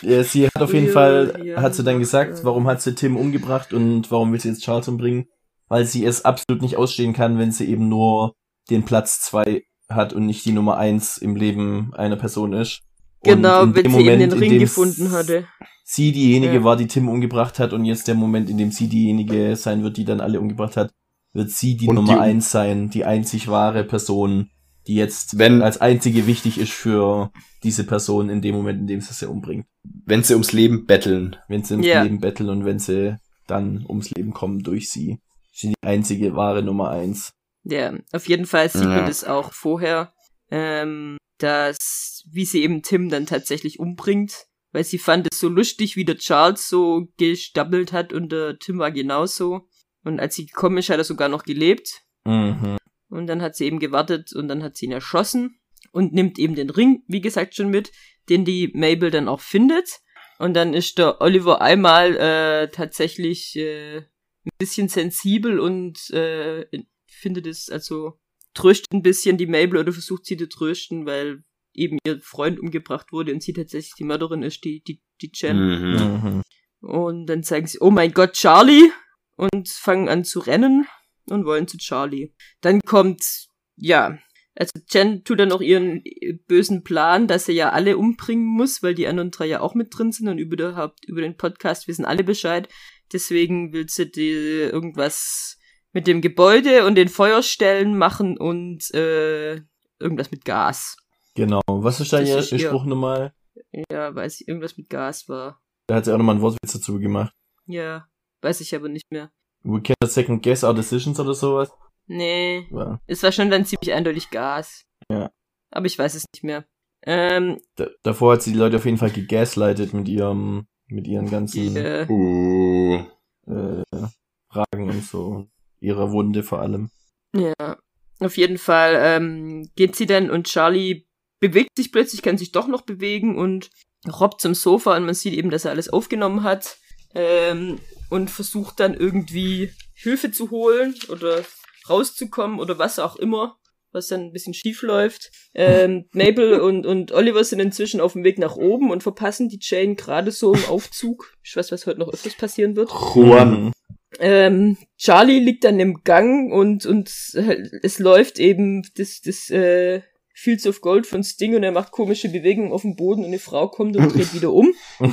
Ja, sie hat auf jeden Ja, Fall, ja, hat sie dann gesagt, ja. warum hat sie Tim umgebracht und warum will sie jetzt Charles umbringen? Weil sie es absolut nicht ausstehen kann, wenn sie eben nur den Platz zwei hat und nicht die Nummer eins im Leben einer Person ist. Genau, in wenn dem sie den in Ring dem gefunden hatte. Sie diejenige Ja. war, die Tim umgebracht hat und jetzt der Moment, in dem sie diejenige sein wird, die dann alle umgebracht hat, wird sie die Und Nummer die- eins sein, die einzig wahre Person, die jetzt Wenn- als einzige wichtig ist für diese Person in dem Moment, in dem sie sie umbringt. Wenn sie ums Leben betteln. Wenn sie ums Ja. Leben betteln und wenn sie dann ums Leben kommen durch sie. Sie die einzige wahre Nummer eins. Ja, auf jeden Fall sieht Ja. man das auch vorher, ähm, dass, wie sie eben Tim dann tatsächlich umbringt, weil sie fand es so lustig, wie der Charles so gestabbelt hat und der Tim war genauso. Und als sie gekommen ist, hat er sogar noch gelebt. Mhm. Und dann hat sie eben gewartet und dann hat sie ihn erschossen und nimmt eben den Ring, wie gesagt, schon mit, den die Mabel dann auch findet. Und dann ist der Oliver einmal äh, tatsächlich äh, ein bisschen sensibel und äh, findet es, also tröstet ein bisschen die Mabel oder versucht sie zu trösten, weil eben ihr Freund umgebracht wurde und sie tatsächlich die Mörderin ist, die, die, die Jen. Mhm. Und dann sagen sie, oh mein Gott, Charlie! Und fangen an zu rennen und wollen zu Charlie. Dann kommt, ja, also Jen tut dann noch ihren bösen Plan, dass er ja alle umbringen muss, weil die anderen drei ja auch mit drin sind und überhaupt über den Podcast wissen alle Bescheid. Deswegen will sie die irgendwas mit dem Gebäude und den Feuerstellen machen und äh, irgendwas mit Gas. Genau. Was ist da Das ihr Spruch nochmal? Ja, weiß ich, irgendwas mit Gas war. Da hat sie auch nochmal ein Wortwitz dazu gemacht. Ja, weiß ich aber nicht mehr. We cannot second guess our decisions oder sowas. Nee. Ja. Es war schon dann ziemlich eindeutig Gas. Ja. Aber ich weiß es nicht mehr. Ähm, Da, davor hat sie die Leute auf jeden Fall gegaslightet mit ihrem, mit ihren ganzen Uh. äh, Fragen und so. Ihrer Wunde vor allem. ja. Auf jeden Fall ähm, geht sie dann und Charlie bewegt sich plötzlich, kann sich doch noch bewegen und robbt zum Sofa und man sieht eben, dass er alles aufgenommen hat. Ähm, und versucht dann irgendwie Hilfe zu holen oder rauszukommen oder was auch immer, was dann ein bisschen schief läuft. Ähm, [LAUGHS] Mabel und, und Oliver sind inzwischen auf dem Weg nach oben und verpassen die Jane gerade so im Aufzug. Ich weiß, was heute noch öfters passieren wird. Juan. Ähm, Charlie liegt dann im Gang und, und äh, es läuft eben das, das äh, Fields of Gold von Sting und er macht komische Bewegungen auf dem Boden und eine Frau kommt und dreht wieder um. [LAUGHS]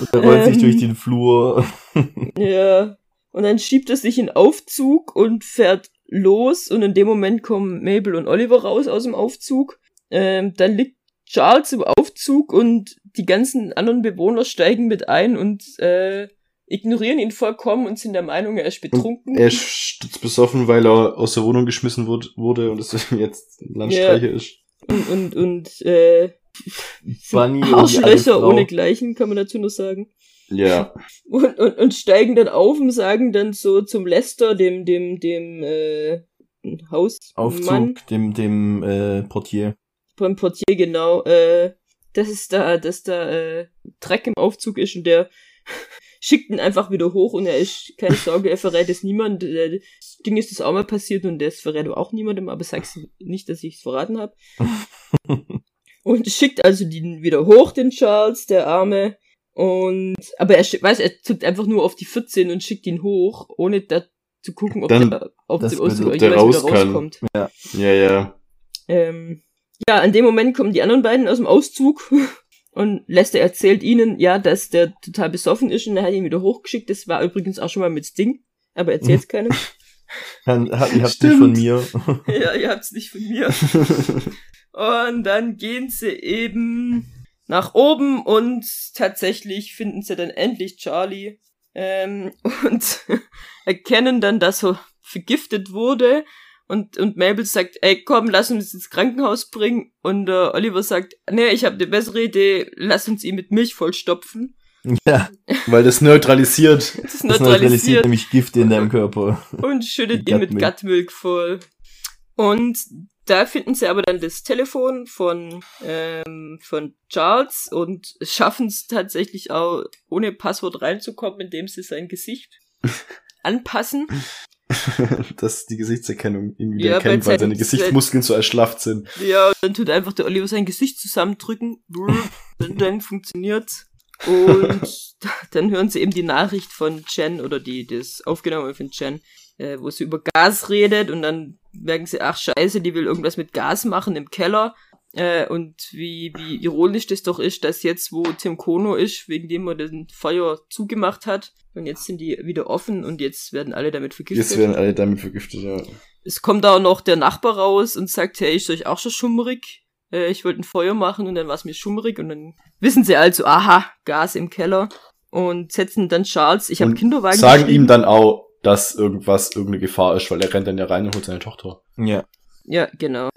Und er rollt sich Ähm. durch den Flur. [LAUGHS] Ja. Und dann schiebt er sich in Aufzug und fährt los und in dem Moment kommen Mabel und Oliver raus aus dem Aufzug. Ähm, dann liegt Charles im Aufzug und die ganzen anderen Bewohner steigen mit ein und äh, ignorieren ihn vollkommen und sind der Meinung, er ist betrunken. Er ist stutzbesoffen, weil er aus der Wohnung geschmissen wurd- wurde und deswegen jetzt Landstreicher ist. und und, und äh, [LAUGHS] Bunny und Arschlöcher ohne Gleichen, kann man dazu noch sagen. Ja. [LAUGHS] Und, und, und steigen dann auf und sagen dann so zum Lester, dem, dem, dem äh, Hausmann, Aufzug, dem, dem äh, Portier. beim Portier genau, äh, dass es da, dass da äh, Dreck im Aufzug ist und der schickt ihn einfach wieder hoch und er ist, keine Sorge, er verrät es niemand. Äh, Das Ding ist das auch mal passiert und das verrät er auch niemandem, aber sag's nicht, dass ich es verraten habe. [LAUGHS] Und schickt also den wieder hoch, den Charles, der Arme. Und, aber er weiß, er drückt einfach nur auf die 14 und schickt ihn hoch, ohne da zu gucken, ob Dann- der dem Aufzug bedeutet, ob der raus rauskommt. Ja, ja. Ähm, ja, an dem Moment kommen die anderen beiden aus dem Auszug [LAUGHS] und Lester erzählt ihnen, ja, dass der total besoffen ist und er hat ihn wieder hochgeschickt. Das war übrigens auch schon mal mit Sting, aber erzählt's keinem. [LAUGHS] Dann, ihr habt nicht Stimmt. von mir. [LAUGHS] ja, ihr habt's nicht von mir. [LAUGHS] Und dann gehen sie eben nach oben und tatsächlich finden sie dann endlich Charlie ähm, und erkennen dann, dass er vergiftet wurde. Und, und Mabel sagt, ey, komm, lass uns ins Krankenhaus bringen. Und äh, Oliver sagt, nee, ich habe eine bessere Idee, lass uns ihn mit Milch vollstopfen. [LAUGHS] Ja, Weil das neutralisiert. [LAUGHS] Das das neutralisiert neutralisiert nämlich Gifte in deinem Körper. und schüttet ihn mit. Gattmilch voll. Und da finden sie aber dann das Telefon von, ähm, von Charles und schaffen es tatsächlich auch, ohne Passwort reinzukommen, indem sie sein Gesicht [LAUGHS] anpassen. [LAUGHS] dass die Gesichtserkennung ihn Ja, wieder erkennt, weil seine Gesichtsmuskeln so erschlafft sind. Ja, dann tut einfach der Oliver sein Gesicht zusammendrücken. Und [LAUGHS] dann funktioniert's. Und [LAUGHS] dann hören sie eben die Nachricht von Jen oder die, das aufgenommen von Jen, äh, wo sie über Gas redet und dann merken sie, ach scheiße, die will irgendwas mit Gas machen im Keller. Äh, und wie, wie ironisch das doch ist, dass jetzt, wo Tim Kono ist, wegen dem er den Feuer zugemacht hat, und jetzt sind die wieder offen und jetzt werden alle damit vergiftet. Jetzt werden alle damit vergiftet, ja. Es kommt auch noch der Nachbar raus und sagt, hey, ist euch auch schon schummrig? Äh, ich wollte ein Feuer machen und dann war es mir schummrig und dann wissen sie also, aha, Gas im Keller und setzen dann Charles, ich habe Und Kinderwagen Sagen ihm dann auch, dass irgendwas, irgendeine Gefahr ist, weil er rennt dann ja rein und holt seine Tochter. Ja, Ja, genau.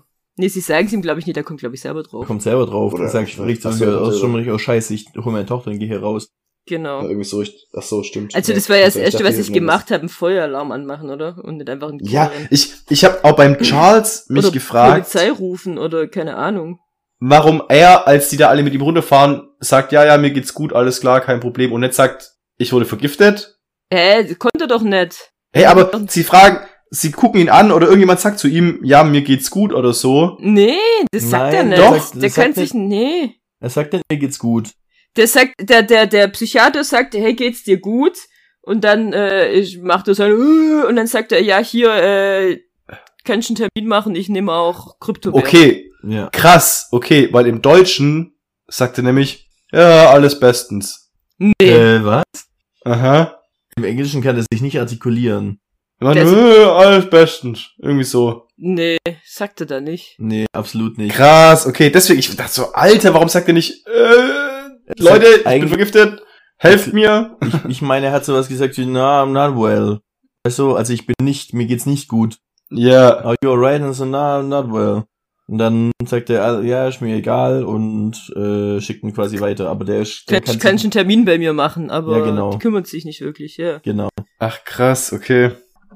Nee, sie sagen es ihm, glaube ich, nicht, der kommt, glaube ich, selber drauf. kommt selber drauf. Oder- Oder sagt, so so, wieder aus, schon richtig, oh scheiße, ich hol meine Tochter und gehe hier raus. Genau. Ja, irgendwie so, richtig- ach so, stimmt. Also das war ja das Ich Erste, dachte, was ich gemacht habe, einen Feueralarm anmachen, oder? Und nicht einfach ein Ja, ich, ich habe auch beim Charles mich oder gefragt, Polizei rufen oder keine Ahnung. warum er, als die da alle mit ihm runterfahren, sagt, ja, ja, mir geht's gut, alles klar, kein Problem, und nicht sagt, ich wurde vergiftet. Hä, konnte doch nicht. Hey, aber sie fragen, sie gucken ihn an oder irgendjemand sagt zu ihm, ja, mir geht's gut oder so. Nee, das sagt er Nein, nicht. doch, das der kann sich, nee. Er sagt dann, mir geht's gut. Der sagt, der, der, der Psychiater sagt, hey, geht's dir gut? Und dann äh, ich macht er so ein, "Uh", und dann sagt er, ja, hier, äh, kannst du einen Termin machen, ich nehme auch Kryptowährung. Okay, Ja. krass, okay, weil im Deutschen sagt er nämlich, ja, alles bestens. Nee. Äh, was? Aha. Im Englischen kann er sich nicht artikulieren. Das- nur, "Äh, alles bestens. Irgendwie so. Nee, sagt er da nicht. Nee, absolut nicht. Krass, okay, deswegen, ich dachte so, Alter, warum sagt er nicht, äh, Er Leute, ich bin eigentlich- vergiftet, helft mir. Ich, ich meine, er hat sowas gesagt wie, na, I'm not well. Weißt du, also ich bin nicht, mir geht's nicht gut. Ja, Are you alright? Und so, na, I'm not well. Und dann sagt er, ah, ja, ist mir egal und äh, schickt ihn quasi weiter. Aber der ist, der Kannst, kann kannst einen Termin bei mir machen, aber Ja, genau. kümmert sich nicht wirklich, ja. Genau. ach krass, okay.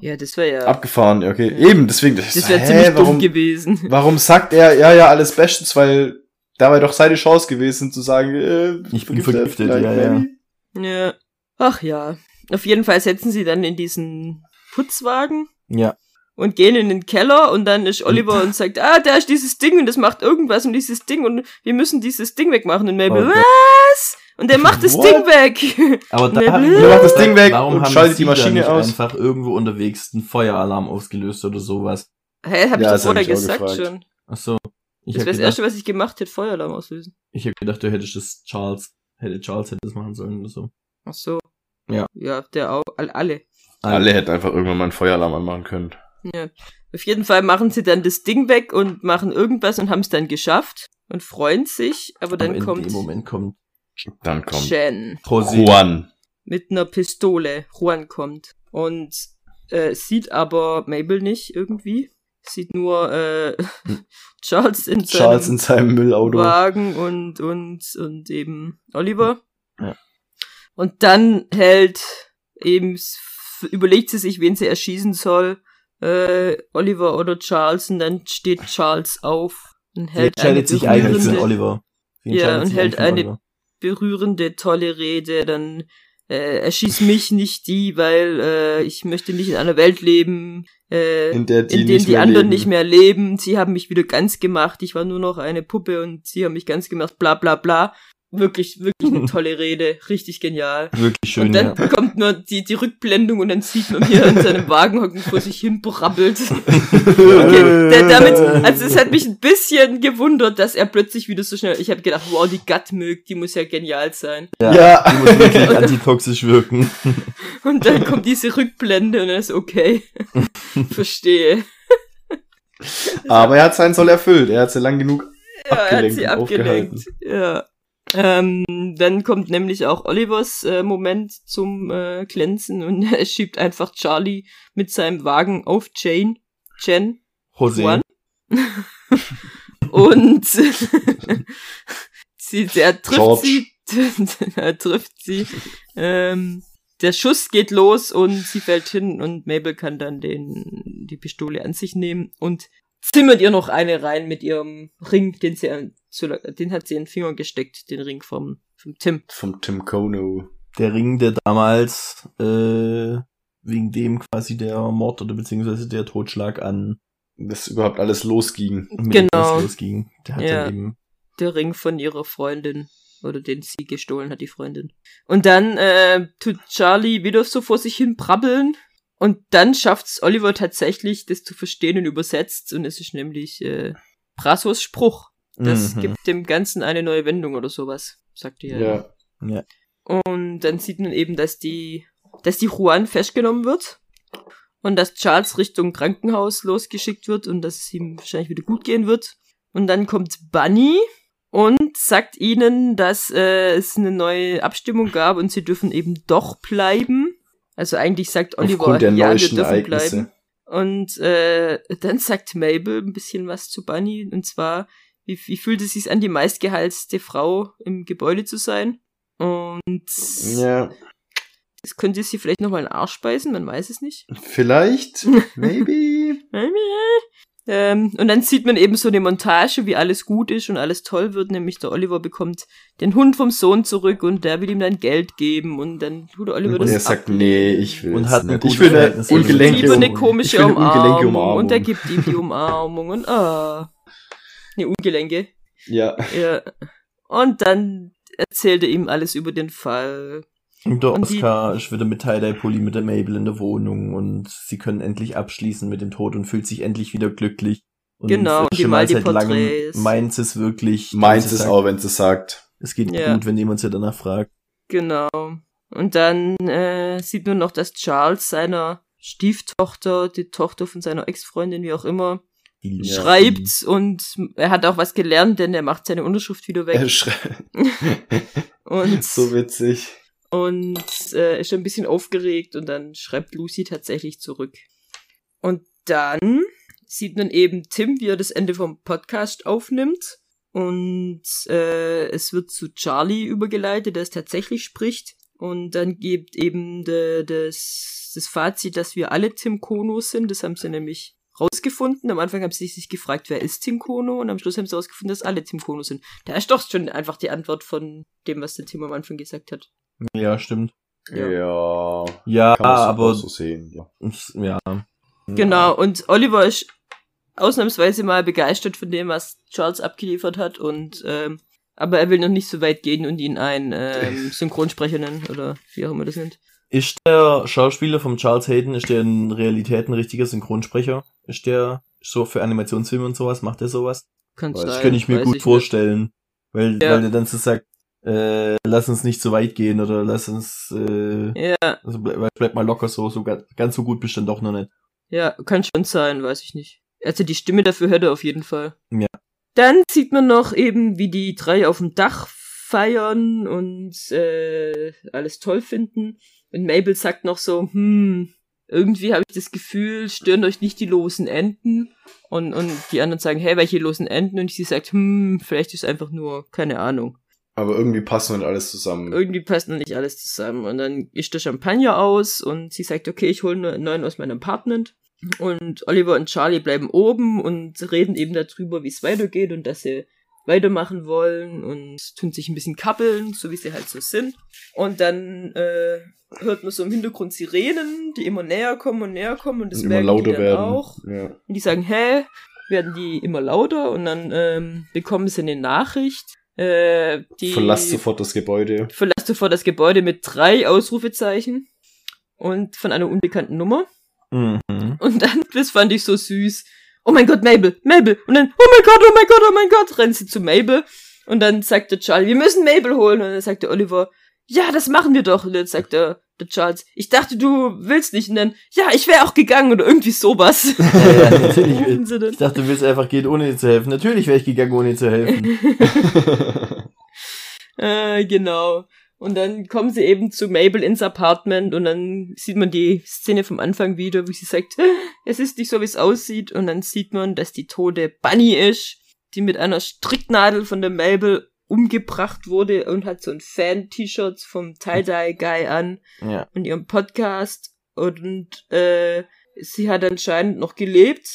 Ja, das wäre ja, Abgefahren, ja, okay. Ja. Eben, deswegen. das so, wäre ziemlich warum, dumm gewesen. [LAUGHS] Warum sagt er, ja, ja, alles bestens, weil da war doch seine Chance gewesen zu sagen, äh, Ich bin vergiftet, ja, ja. Ja. Ach ja. Auf jeden Fall setzen sie dann in diesen Putzwagen Ja. und gehen in den Keller und dann ist Oliver und sagt, ah, da ist dieses Ding und das macht irgendwas und dieses Ding und wir müssen dieses Ding wegmachen und Mabel, Oh Gott. was? Und der macht das What? Ding weg. Aber [LAUGHS] da mir Der macht das Ding weg warum und haben schaltet die Maschine nicht aus? einfach irgendwo unterwegs einen Feueralarm ausgelöst oder sowas. Hä, hab Ja, ich das doch vorher gesagt schon. Ach so. Ich Das wäre das Erste, was ich gemacht hätte, Feueralarm auslösen. ich hab gedacht, du hättest das Charles, hätte Charles hätte das machen sollen oder so. Ach so. Ja. Ja, der auch, all- alle. Alle hätten einfach irgendwann mal einen Feueralarm anmachen können. Ja. Auf jeden Fall machen sie dann das Ding weg und machen irgendwas und haben es dann geschafft und freuen sich, aber dann Aber in kommt dem Moment kommt Dann kommt Jen. Juan. mit einer Pistole. Juan kommt und äh, sieht aber Mabel nicht irgendwie. Sieht nur äh, Charles [LAUGHS] in Charles in seinem seinem Müllauto. Wagen und, und, und eben Oliver. Ja. Und dann hält eben, überlegt sie sich, wen sie erschießen soll. Äh, Oliver oder Charles und dann steht Charles auf und Sie hält eine entscheidet sich eigentlich für Oliver. Sie Ja, und hält eine- Oliver. Berührende, tolle Rede, dann äh, erschieß mich nicht die, weil äh, ich möchte nicht in einer Welt leben, äh, In der die in denen die anderen leben. nicht mehr leben. Sie haben mich wieder ganz gemacht. Ich war nur noch eine Puppe und sie haben mich ganz gemacht. Bla bla bla. Wirklich, wirklich eine [LAUGHS] tolle Rede. Richtig genial. Wirklich schön, und dann ja. kommt nur die, die Rückblendung und dann sieht man hier in seinem Wagen hocken vor sich hin brabbelt. Okay, der, damit, also es hat mich ein bisschen gewundert, dass er plötzlich wieder so schnell, ich habe gedacht, wow, die Gattmilch, die muss ja genial sein. Ja. Ja. Die muss wirklich [LAUGHS] antitoxisch wirken. [LAUGHS] Und dann kommt diese Rückblende und er ist okay. Verstehe. Aber er hat seinen Soll erfüllt. Er hat sie lang genug Ja, er hat abgelenkt sie abgelenkt. Ja. Ähm, dann kommt nämlich auch Olivers äh, Moment zum äh, Glänzen und [LAUGHS] er schiebt einfach Charlie mit seinem Wagen auf Jane. Jen. Jose. Juan. [LAUGHS] Und [LAUGHS] sie, der trifft George. sie da trifft sie. Ähm, der Schuss geht los und sie fällt hin und Mabel kann dann den, die Pistole an sich nehmen und zimmert ihr noch eine rein mit ihrem Ring, den sie, den hat sie in den Finger gesteckt, den Ring vom, vom Tim. Vom Tim Kono. Der Ring, der damals, äh, wegen dem quasi der Mord oder beziehungsweise der Totschlag an das überhaupt alles losging. Mit genau. losging. Der hat ja. dann eben der Ring von ihrer Freundin. Oder den sie gestohlen hat, die Freundin. Und dann äh, tut Charlie wieder so vor sich hin brabbeln. Und dann schafft's Oliver tatsächlich, das zu verstehen und übersetzt. Und es ist nämlich äh, Brasos Spruch. Das Mhm. gibt dem Ganzen eine neue Wendung oder sowas, sagt ihr. Ja. Ja. Und dann sieht man eben, dass die, dass die Juan festgenommen wird. Und dass Charles Richtung Krankenhaus losgeschickt wird und dass es ihm wahrscheinlich wieder gut gehen wird. Und dann kommt Bunny und sagt ihnen, dass äh, es eine neue Abstimmung gab und sie dürfen eben doch bleiben. Also eigentlich sagt Oliver, ja, wir dürfen Ereignisse. bleiben. Und äh, dann sagt Mabel ein bisschen was zu Bunny und zwar, wie, wie fühlt es sich an, die meistgehaltste Frau im Gebäude zu sein? Und Ja. das könnte sie vielleicht nochmal in den Arsch beißen, man weiß es nicht. Vielleicht. [LAUGHS] Maybe. Ähm, und dann sieht man eben so eine Montage, wie alles gut ist und alles toll wird, nämlich der Oliver bekommt den Hund vom Sohn zurück und der will ihm dann Geld geben und dann tut der Oliver Und das er sagt, ablehnen. nee, ich will Und hat eine nicht. gute Ich will eine Verhältnisse. ungelenke Lieber eine komische Ich will eine Umarmung, ungelenke Umarmung. und er gibt ihm die Umarmung und ah, eine Ungelenke. Ja. Ja. Und dann erzählt er ihm alles über den Fall. Und der Und die- Oscar ist wieder mit Tie-Dye-Pulli mit der Mabel in der Wohnung und sie können endlich abschließen mit dem Tod und fühlt sich endlich wieder glücklich. Und Genau, und die die seit langem meint sie es wirklich. Meint es auch, wenn sie sagt. Es geht Ja. gut, wenn jemand sie danach fragt. Genau. Und dann äh, sieht man noch, dass Charles seiner Stieftochter, die Tochter von seiner Ex-Freundin, wie auch immer, Ja. schreibt und er hat auch was gelernt, denn er macht seine Unterschrift wieder weg. Er. [LAUGHS] Und, [LAUGHS] so witzig. Und äh, ist schon ein bisschen aufgeregt und dann schreibt Lucy tatsächlich zurück. Und dann sieht man eben Tim, wie er das Ende vom Podcast aufnimmt. Und äh, es wird zu Charlie übergeleitet, der es tatsächlich spricht. Und dann gibt eben de, das, das Fazit, dass wir alle Tim Kono sind. Das haben sie nämlich rausgefunden. Am Anfang haben sie sich gefragt, wer ist Tim Kono? Und am Schluss haben sie rausgefunden, dass alle Tim Kono sind. Da ist doch schon einfach die Antwort von dem, was der Tim am Anfang gesagt hat. Ja, stimmt. Ja. Ja. Aber so sehen. Ja. ja. Genau, und Oliver ist ausnahmsweise mal begeistert von dem, was Charles abgeliefert hat und ähm, aber er will noch nicht so weit gehen und ihn einen ähm, [LAUGHS] Synchronsprecher nennen oder wie auch immer das nennt. Ist der Schauspieler vom Charles Hayden, ist der in Realität ein richtiger Synchronsprecher? Ist der so für Animationsfilme und sowas? Macht er sowas? Kann sein. Das könnte ich mir gut nicht. vorstellen. Weil, Ja. weil der dann so sagt, äh, lass uns nicht so weit gehen oder lass uns, äh, Ja, also bleib, bleib mal locker so, so ganz, ganz so gut bist du dann doch noch nicht. ja, kann schon sein, weiß ich nicht. Also die Stimme dafür hört er auf jeden Fall. Ja. Dann sieht man noch eben, wie die drei auf dem Dach feiern und äh, alles toll finden. Und Mabel sagt noch so, hm, irgendwie habe ich das Gefühl, stören euch nicht die losen Enden. Und, und die anderen sagen, hey, welche losen Enden? Und sie sagt, hm, vielleicht ist einfach nur, keine Ahnung. Aber irgendwie passt noch nicht alles zusammen. Irgendwie passt noch nicht alles zusammen. Und dann ist der Champagner aus und sie sagt, okay, ich hole einen neuen aus meinem Apartment. Und Oliver und Charlie bleiben oben und reden eben darüber, wie es weitergeht und dass sie weitermachen wollen und tun sich ein bisschen kappeln, so wie sie halt so sind. Und dann äh, hört man so im Hintergrund Sirenen, die immer näher kommen und näher kommen und das Und merken lauter die dann werden. auch. Ja. Und die sagen, hä, werden die immer lauter und dann ähm, bekommen sie eine Nachricht. Äh, die Verlasst sofort das Gebäude. verlasst sofort das Gebäude mit drei Ausrufezeichen und von einer unbekannten Nummer. Mhm. Und dann, [LAUGHS] das fand ich so süß. Oh mein Gott, Mabel, Mabel. Und dann, oh mein Gott, oh mein Gott, oh mein Gott, rennt sie zu Mabel. Und dann sagt der Charlie, wir müssen Mabel holen. Und dann sagt der Oliver, ja, das machen wir doch. Und dann sagt der Charles, ich dachte, du willst nicht. Dann, ja, ich wäre auch gegangen oder irgendwie sowas. [LAUGHS] Ja, ja, natürlich. [LAUGHS] Ich dachte, du willst einfach gehen, ohne dir zu helfen. Natürlich wäre ich gegangen, ohne dir zu helfen. [LAUGHS] Äh, genau. Und dann kommen sie eben zu Mabel ins Apartment und dann sieht man die Szene vom Anfang wieder, wo sie sagt, es ist nicht so, wie es aussieht. Und dann sieht man, dass die tote Bunny ist, die mit einer Stricknadel von der Mabel umgebracht wurde und hat so ein Fan-T-Shirt vom Tie-Dye-Guy an Ja. und ihrem Podcast. Und äh, sie hat anscheinend noch gelebt,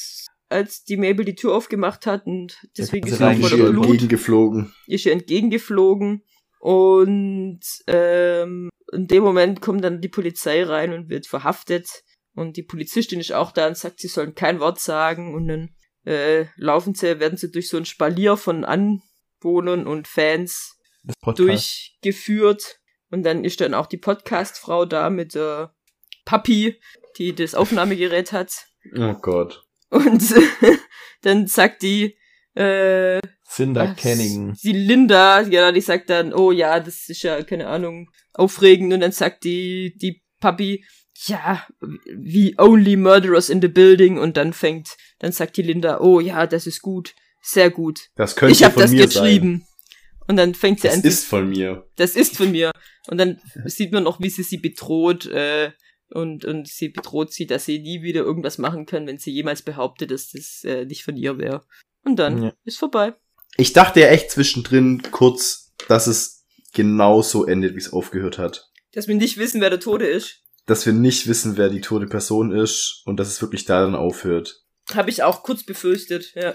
als die Mabel die Tür aufgemacht hat und deswegen ist sie auch voller Blut, entgegengeflogen. ist ihr entgegengeflogen. Und ähm, in dem Moment kommt dann die Polizei rein und wird verhaftet. Und die Polizistin ist auch da und sagt, sie sollen kein Wort sagen. Und dann äh, laufen sie, werden sie durch so ein Spalier von Anwohnern und Fans durchgeführt. Und dann ist dann auch die Podcast-Frau da mit der Papi, die das Aufnahmegerät hat. Oh Gott. Und [LAUGHS] dann sagt die, äh, Cinder was? Canning. die Linda, ja, die sagt dann, oh ja, das ist ja, keine Ahnung, aufregend. Und dann sagt die, die Papi, ja, wie only murderers in the building. Und dann fängt, dann sagt die Linda, oh ja, das ist gut, sehr gut. Das könnte ich habe von das mir geschrieben. Und dann fängt sie sein. an, Das ist von mir. das ist von mir. Und dann sieht man noch, wie sie sie bedroht, äh, und, und sie bedroht sie, dass sie nie wieder irgendwas machen kann, wenn sie jemals behauptet, dass das äh, nicht von ihr wäre. Und dann Ja. ist vorbei. Ich dachte ja echt zwischendrin kurz, dass es genau so endet, wie es aufgehört hat. Dass wir nicht wissen, wer der Tode ist. Dass wir nicht wissen, wer die tote Person ist und dass es wirklich da dann aufhört. Habe ich auch kurz befürchtet, ja.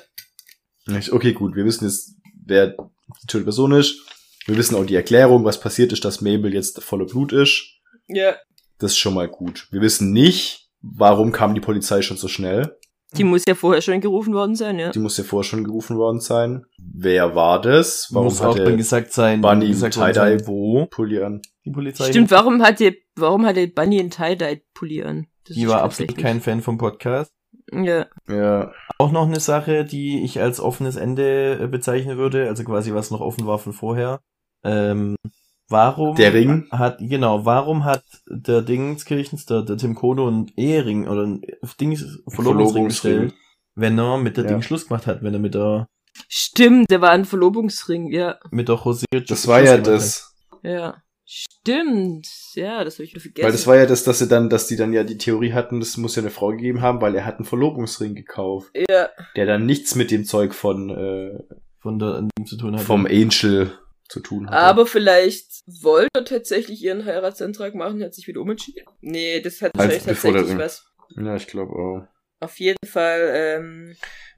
Ich- Okay, gut, wir wissen jetzt, wer die tote Person ist. Wir wissen auch die Erklärung, was passiert ist, dass Mabel jetzt voller Blut ist. Ja. Das ist schon mal gut. Wir wissen nicht, warum kam die Polizei schon so schnell. Die muss ja vorher schon gerufen worden sein, ja. Die muss ja vorher schon gerufen worden sein. Wer war das? Warum Muss auch hat dann der gesagt sein, Bunny gesagt worden Tie-Dye sein, wo Pulli an? die Polizei Stimmt, warum hat die, warum hat die Bunny einen Tie-Dye-Pulli an? Das Die war absolut kein Fan vom Podcast. Ja. Ja. Auch noch eine Sache, die ich als offenes Ende äh, bezeichnen würde, also quasi was noch offen war von vorher. Ähm, warum Der Ring? hat genau, warum hat der Dingskirchens, der, der Tim Kono einen Ehering oder ein Dings Verlobungsring gestellt, wenn er mit der Ja. Ding Schluss gemacht hat, wenn er mit der Stimmt, der war ein Verlobungsring, ja. mit der José Das war ja das. Ja. Stimmt. Ja, das habe ich wieder vergessen. Weil das war ja das, dass sie dann, dass die dann ja die Theorie hatten, das muss ja eine Frau gegeben haben, weil er hat einen Verlobungsring gekauft, ja. der dann nichts mit dem Zeug von äh, von der zu tun hat. vom Angel zu tun hatte. Aber vielleicht wollte er tatsächlich ihren Heiratsantrag machen, hat sich wieder umentschieden. Nee, das hat wahrscheinlich tatsächlich Beförderung. was. ja, ich glaube auch. Auf jeden Fall, ähm,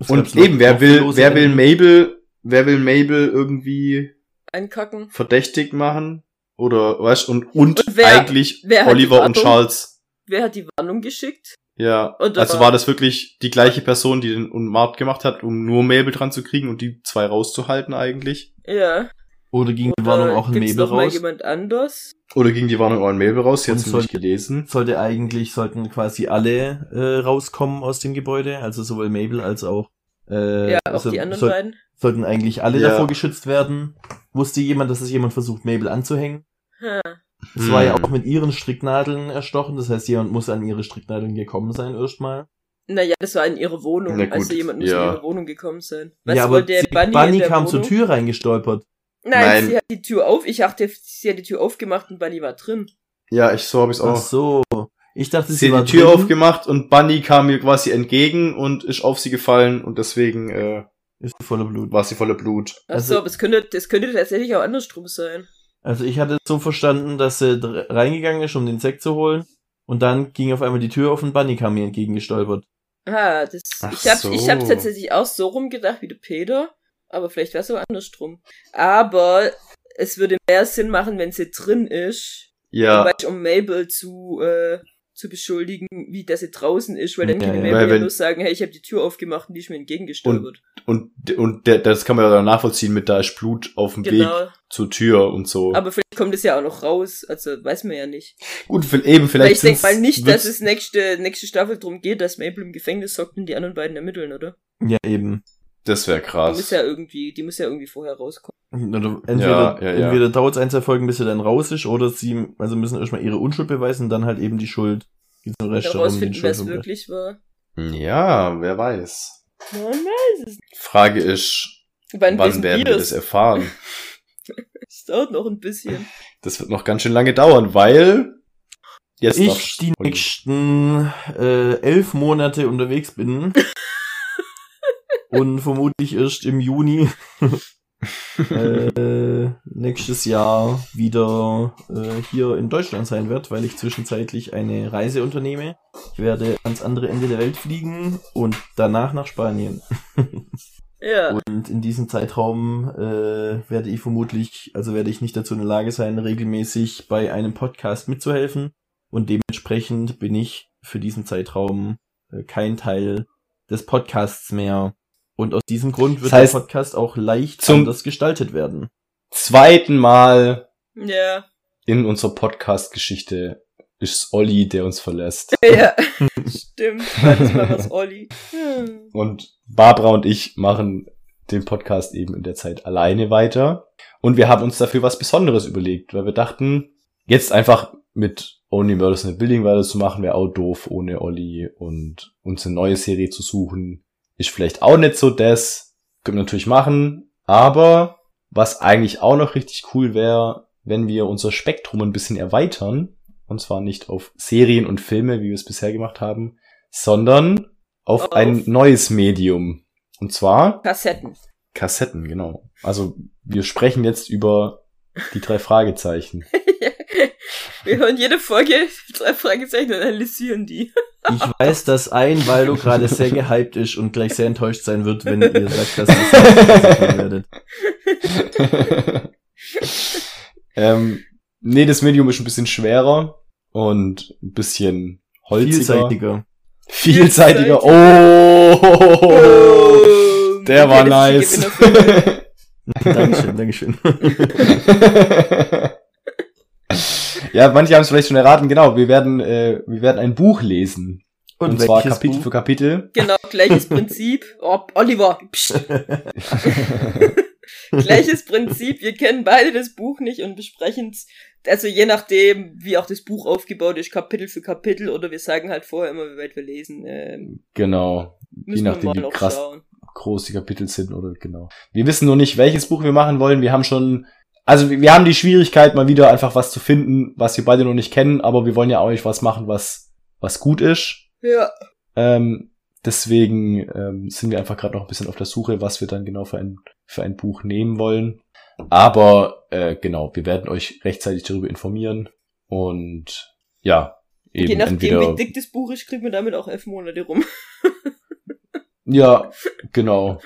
Und eben, wer will, wer will. Mabel, wer will Mabel irgendwie einkacken. verdächtig machen? Oder was? Und, und, Und wer- eigentlich wer die Oliver und Wartung? Charles. Wer hat die Warnung geschickt? Ja. Oder- also war das wirklich die gleiche Person, die den Unmart gemacht hat, um nur Mabel dran zu kriegen und die zwei rauszuhalten eigentlich? Ja. Oder ging die Oder Warnung auch in Mabel raus? jemand anders? Oder ging die Warnung auch in Mabel raus? Und noch nicht soll- gelesen. Sollte eigentlich, sollten quasi alle äh, rauskommen aus dem Gebäude, also sowohl Mabel als auch äh, ja, auch also die anderen soll, beiden. Sollten eigentlich alle Ja. davor geschützt werden. Wusste jemand, dass es jemand versucht, Mabel anzuhängen? Ha. Es war ja Hm. auch mit ihren Stricknadeln erstochen, das heißt, jemand muss an ihre Stricknadeln gekommen sein erstmal. Naja, das war in ihrer Wohnung. Na gut, also jemand muss ja. in ihre Wohnung gekommen sein. Was ja, aber der Bunny, Bunny, in der kam Wohnung? zur Tür reingestolpert. Nein, Nein. sie hat die Tür auf. Ich dachte, sie hat die Tür aufgemacht und Bunny war drin. Ja, ich so habe ich's Ach auch. so. Ich dachte, sie, Sie hat die Tür drin. aufgemacht und Bunny kam mir quasi entgegen und ist auf sie gefallen und deswegen äh, Ist voller Blut. war sie voller Blut. Ach Also- so, aber es könnte, das könnte tatsächlich auch andersrum sein. Also ich hatte es so verstanden, dass sie reingegangen ist, um den Sekt zu holen. Und dann ging auf einmal die Tür auf und Bunny kam mir entgegengestolpert. Ah, das, Ach ich hab, so. ich hab tatsächlich auch so rumgedacht wie der Peter, aber vielleicht wäre es auch andersrum. Aber es würde mehr Sinn machen, wenn sie drin ist, Ja, zum Beispiel um Mabel zu, äh, zu beschuldigen, wie dass sie draußen ist, weil dann Ja, kann die ja. Mabel Weil ja wenn- nur sagen, hey, ich habe die Tür aufgemacht und die ist mir entgegengestolpert. und, und der, das kann man ja dann nachvollziehen mit da ist Blut auf dem Weg Genau. zur Tür und so. Aber vielleicht kommt es ja auch noch raus, also weiß man ja nicht. Gut, eben Weil vielleicht ich denke mal nicht, dass es nächste, nächste Staffel drum geht, dass Mabel im Gefängnis hockt und die anderen beiden ermitteln, oder? Ja, eben. Das wäre Die muss krass. ja irgendwie, die muss ja irgendwie vorher rauskommen. Oder entweder, Ja, ja, ja. entweder dauert es ein, zwei Folgen, bis sie dann raus ist, oder sie also müssen erstmal ihre Unschuld beweisen und dann halt eben die Schuld. Gibt's noch Rest die Herausfinden, wer es wirklich war. Ja, wer weiß. Man weiß es. Frage ist, Wann, wann werden wir das es? erfahren? [LAUGHS] Es dauert noch ein bisschen. Das wird noch ganz schön lange dauern, weil jetzt ich die nächsten äh, elf Monate unterwegs bin [LAUGHS] und vermutlich erst im Juni [LAUGHS] äh, nächstes Jahr wieder äh, hier in Deutschland sein werde, weil ich zwischenzeitlich eine Reise unternehme. Ich werde ans andere Ende der Welt fliegen und danach nach Spanien. [LAUGHS] Ja. Und in diesem Zeitraum äh, werde ich vermutlich, also werde ich nicht dazu in der Lage sein, regelmäßig bei einem Podcast mitzuhelfen. Und dementsprechend bin ich für diesen Zeitraum äh, kein Teil des Podcasts mehr. Und aus diesem Grund wird Das heißt, der Podcast auch leicht zum- anders gestaltet werden. Zweiten Mal Ja. in unserer Podcast-Geschichte ist Olli, der uns verlässt. [LAUGHS] Ja. [LAUGHS] Stimmt. Das war was Olli. Hm. [LAUGHS] Und Barbara und ich machen den Podcast eben in der Zeit alleine weiter. Und wir haben uns dafür was Besonderes überlegt, weil wir dachten, jetzt einfach mit Only Murders in the Building weiterzumachen, wäre auch doof ohne Olli und uns eine neue Serie zu suchen, ist vielleicht auch nicht so das. Können wir natürlich machen, aber was eigentlich auch noch richtig cool wäre, wenn wir unser Spektrum ein bisschen erweitern, und zwar nicht auf Serien und Filme, wie wir es bisher gemacht haben, sondern auf Auf- ein neues Medium. Und zwar Kassetten. Kassetten, genau. Also wir sprechen jetzt über die drei Fragezeichen. [LAUGHS] Wir hören jede Folge drei Fragezeichen und analysieren die. Ich weiß, dass ein Waldo gerade sehr gehypt ist und gleich sehr enttäuscht sein wird, wenn ihr sagt, dass ihr es nicht werdet. [LAUGHS] ähm, nee, das Medium ist ein bisschen schwerer und ein bisschen holziger. Vielseitiger. Vielseitiger. Oh, Boom. der war das nice. [LAUGHS] Dankeschön, Dankeschön. [LAUGHS] ja, manche haben es vielleicht schon erraten. Genau, wir werden, äh, wir werden ein Buch lesen. Und, zwar welches Kapitel Buch? für Kapitel. Genau, gleiches [LAUGHS] Prinzip. Oh, Oliver. [LAUGHS] Gleiches Prinzip. Wir kennen beide das Buch nicht und besprechen es. Also je nachdem, wie auch das Buch aufgebaut ist, Kapitel für Kapitel, oder wir sagen halt vorher immer, wie weit wir lesen. Ähm, Genau. müssen nachdem, wie krass- schauen. groß die Kapitel sind oder genau. Wir wissen nur nicht, welches Buch wir machen wollen. Wir haben schon, also wir haben die Schwierigkeit, mal wieder einfach was zu finden, was wir beide noch nicht kennen, aber wir wollen ja auch nicht was machen, was, was gut ist. Ja. Ähm, deswegen ähm, sind wir einfach gerade noch ein bisschen auf der Suche, was wir dann genau für ein, für ein Buch nehmen wollen. Aber äh, genau, wir werden euch rechtzeitig darüber informieren und ja, eben Je nachdem, entweder wie dick das Buch ist, kriegen wir damit auch elf Monate rum. ja, genau.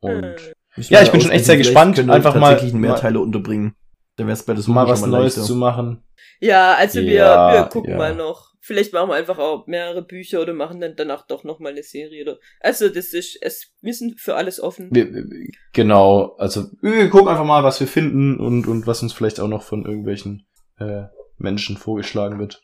Und Müssen Ja, ich bin schon echt sehr ausrechnen, gespannt. Einfach mal- tatsächlich einen Mehrteile unterbringen. Dann wäre es bei das mal was Neues leichter. zu machen. Ja, also wir, Ja, wir gucken ja. mal noch. Vielleicht machen wir einfach auch mehrere Bücher oder machen dann danach doch noch mal eine Serie oder. Also das ist, es, wir sind für alles offen. Wir, wir- genau, also wir gucken einfach mal, was wir finden und, und was uns vielleicht auch noch von irgendwelchen äh, Menschen vorgeschlagen wird.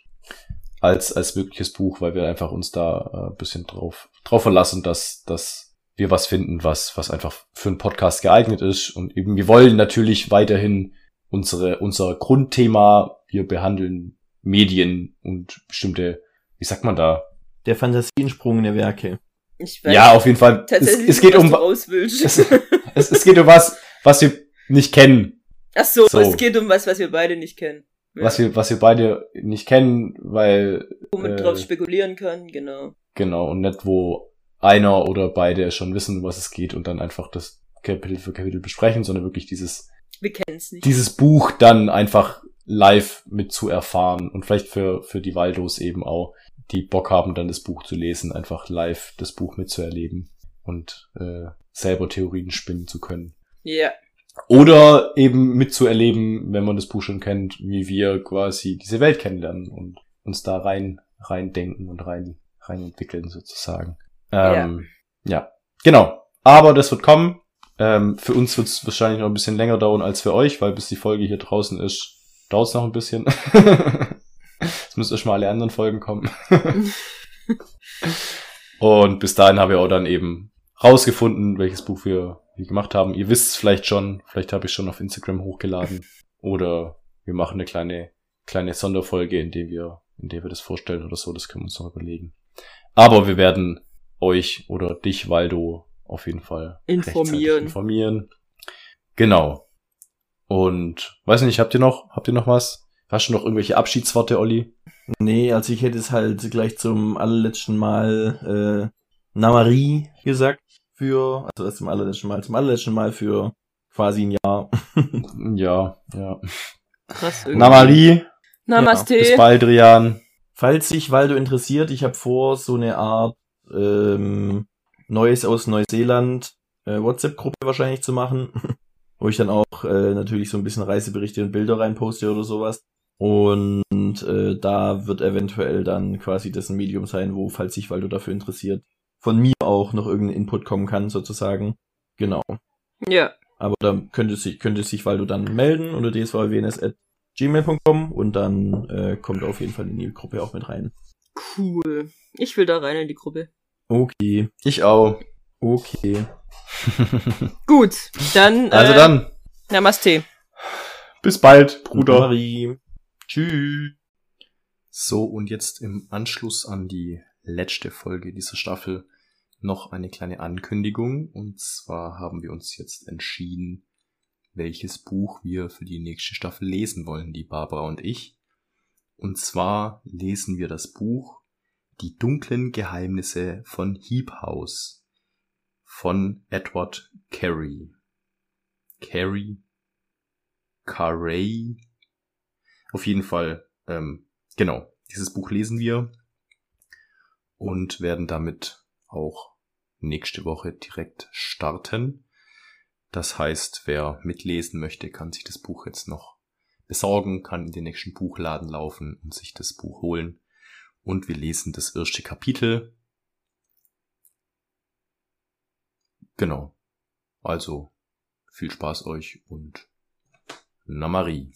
Als, als mögliches Buch, weil wir einfach uns da äh, ein bisschen drauf, drauf verlassen, dass, dass wir was finden, was, was einfach für einen Podcast geeignet ist. Und eben, wir wollen natürlich weiterhin unsere, unser Grundthema, wir behandeln Medien und bestimmte, wie sagt man da? Der Fantasie entsprungene Werke. Ich Ja, auf jeden Fall. Es, tatsächlich es nicht, geht um, es, es, es geht um was, was wir nicht kennen. Ach so, so. es geht um was, was wir beide nicht kennen. Ja, Was wir, was wir beide nicht kennen, weil, wo man äh, drauf spekulieren kann, genau. genau, und nicht wo einer oder beide schon wissen, was es geht und dann einfach das Kapitel für Kapitel besprechen, sondern wirklich dieses, Wir nicht. dieses Buch dann einfach live mit zu erfahren und vielleicht für, für die Waldos eben auch, die Bock haben, dann das Buch zu lesen, einfach live das Buch mitzuerleben und äh, selber Theorien spinnen zu können. Ja. Oder eben mitzuerleben, wenn man das Buch schon kennt, wie wir quasi diese Welt kennenlernen und uns da rein, rein denken und rein, rein entwickeln sozusagen. Ähm, ja. genau. Aber das wird kommen. Ähm, für uns wird es wahrscheinlich noch ein bisschen länger dauern als für euch, weil bis die Folge hier draußen ist, dauert es noch ein bisschen. [LAUGHS] Es müssen erst mal alle anderen Folgen kommen. [LAUGHS] Und bis dahin haben wir auch dann eben rausgefunden, welches Buch wir, wir gemacht haben. Ihr wisst es vielleicht schon, vielleicht habe ich schon auf Instagram hochgeladen. Oder wir machen eine kleine, kleine Sonderfolge, in der wir, in der wir das vorstellen oder so, das können wir uns noch überlegen. Aber wir werden euch oder dich, Waldo, auf jeden Fall Informieren. informieren. Genau. Und weiß nicht, habt ihr noch, habt ihr noch was? Hast du noch irgendwelche Abschiedsworte, Olli? Nee, also ich hätte es halt gleich zum allerletzten Mal äh, Namari gesagt für, also das zum allerletzten Mal, zum allerletzten Mal für quasi ein Jahr. [LAUGHS] Ja, ja. Krass. Na Marie, Namaste. bis bald, Rian. Falls sich Waldo interessiert, ich habe vor, so eine Art ähm, Neues aus Neuseeland äh, WhatsApp-Gruppe wahrscheinlich zu machen, [LAUGHS] wo ich dann auch äh, natürlich so ein bisschen Reiseberichte und Bilder reinposte oder sowas. Und äh, da wird eventuell dann quasi das ein Medium sein, wo, falls sich Waldo dafür interessiert, von mir auch noch irgendein Input kommen kann, sozusagen. Genau. Ja. Aber da könnte sich, könnte sich Waldo dann melden unter dsvwns.gmail.com und dann äh, kommt auf jeden Fall in die Gruppe auch mit rein. Cool. Ich will da rein in die Gruppe. Okay, Ich auch. okay. [LAUGHS] Gut, dann. Also äh, dann, Namaste. bis bald, Bruder. Marie. Tschüss. So, und jetzt im Anschluss an die letzte Folge dieser Staffel noch eine kleine Ankündigung. Und zwar haben wir uns jetzt entschieden, welches Buch wir für die nächste Staffel lesen wollen, die Barbara und ich. Und zwar lesen wir das Buch Die dunklen Geheimnisse von Heap House von Edward Carey. Carey? Carey? Auf jeden Fall, ähm, genau, dieses Buch lesen wir und werden damit auch nächste Woche direkt starten. Das heißt, wer mitlesen möchte, kann sich das Buch jetzt noch besorgen, kann in den nächsten Buchladen laufen und sich das Buch holen. Und wir lesen das erste Kapitel. Genau. Also viel Spaß euch und Namarie.